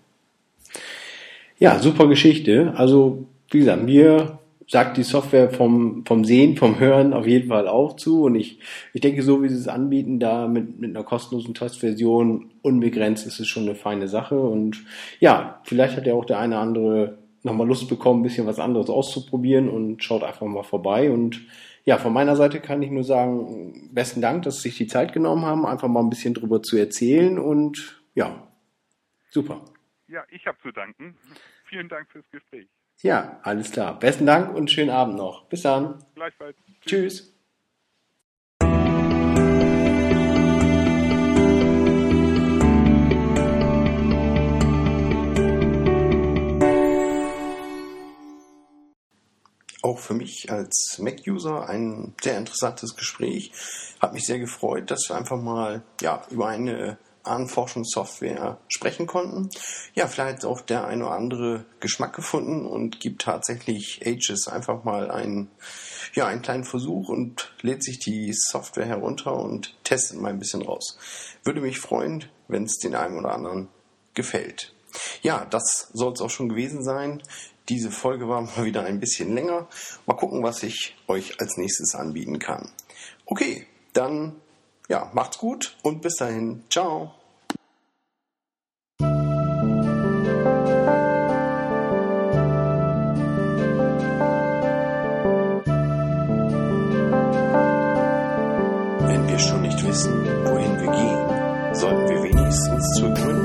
Ja, super Geschichte. Also, wie gesagt, mir sagt die Software vom, vom Sehen, vom Hören auf jeden Fall auch zu. Und ich, ich denke, so wie sie es anbieten, da mit, mit einer kostenlosen Testversion unbegrenzt ist es schon eine feine Sache. Und ja, vielleicht hat ja auch der eine oder andere nochmal Lust bekommen, ein bisschen was anderes auszuprobieren und schaut einfach mal vorbei. Und ja, von meiner Seite kann ich nur sagen, besten Dank, dass Sie sich die Zeit genommen haben, einfach mal ein bisschen drüber zu erzählen und ja, super. Ja, ich habe zu danken. Vielen Dank fürs Gespräch. Ja, alles klar. Besten Dank und schönen Abend noch. Bis dann. Gleichfalls. Tschüss. Tschüss. Auch für mich als Mac-User ein sehr interessantes Gespräch. Hat mich sehr gefreut, dass wir einfach mal ja, über eine Ahnenforschungssoftware sprechen konnten. Ja, vielleicht auch der eine oder andere Geschmack gefunden und gibt tatsächlich Ages einfach mal einen, ja, einen kleinen Versuch und lädt sich die Software herunter und testet mal ein bisschen raus. Würde mich freuen, wenn es den einen oder anderen gefällt. Ja, das soll es auch schon gewesen sein. Diese Folge war mal wieder ein bisschen länger. Mal gucken, was ich euch als nächstes anbieten kann. Okay, dann ja, macht's gut und bis dahin. Ciao. Wenn wir schon nicht wissen, wohin wir gehen, sollten wir wenigstens zu gründen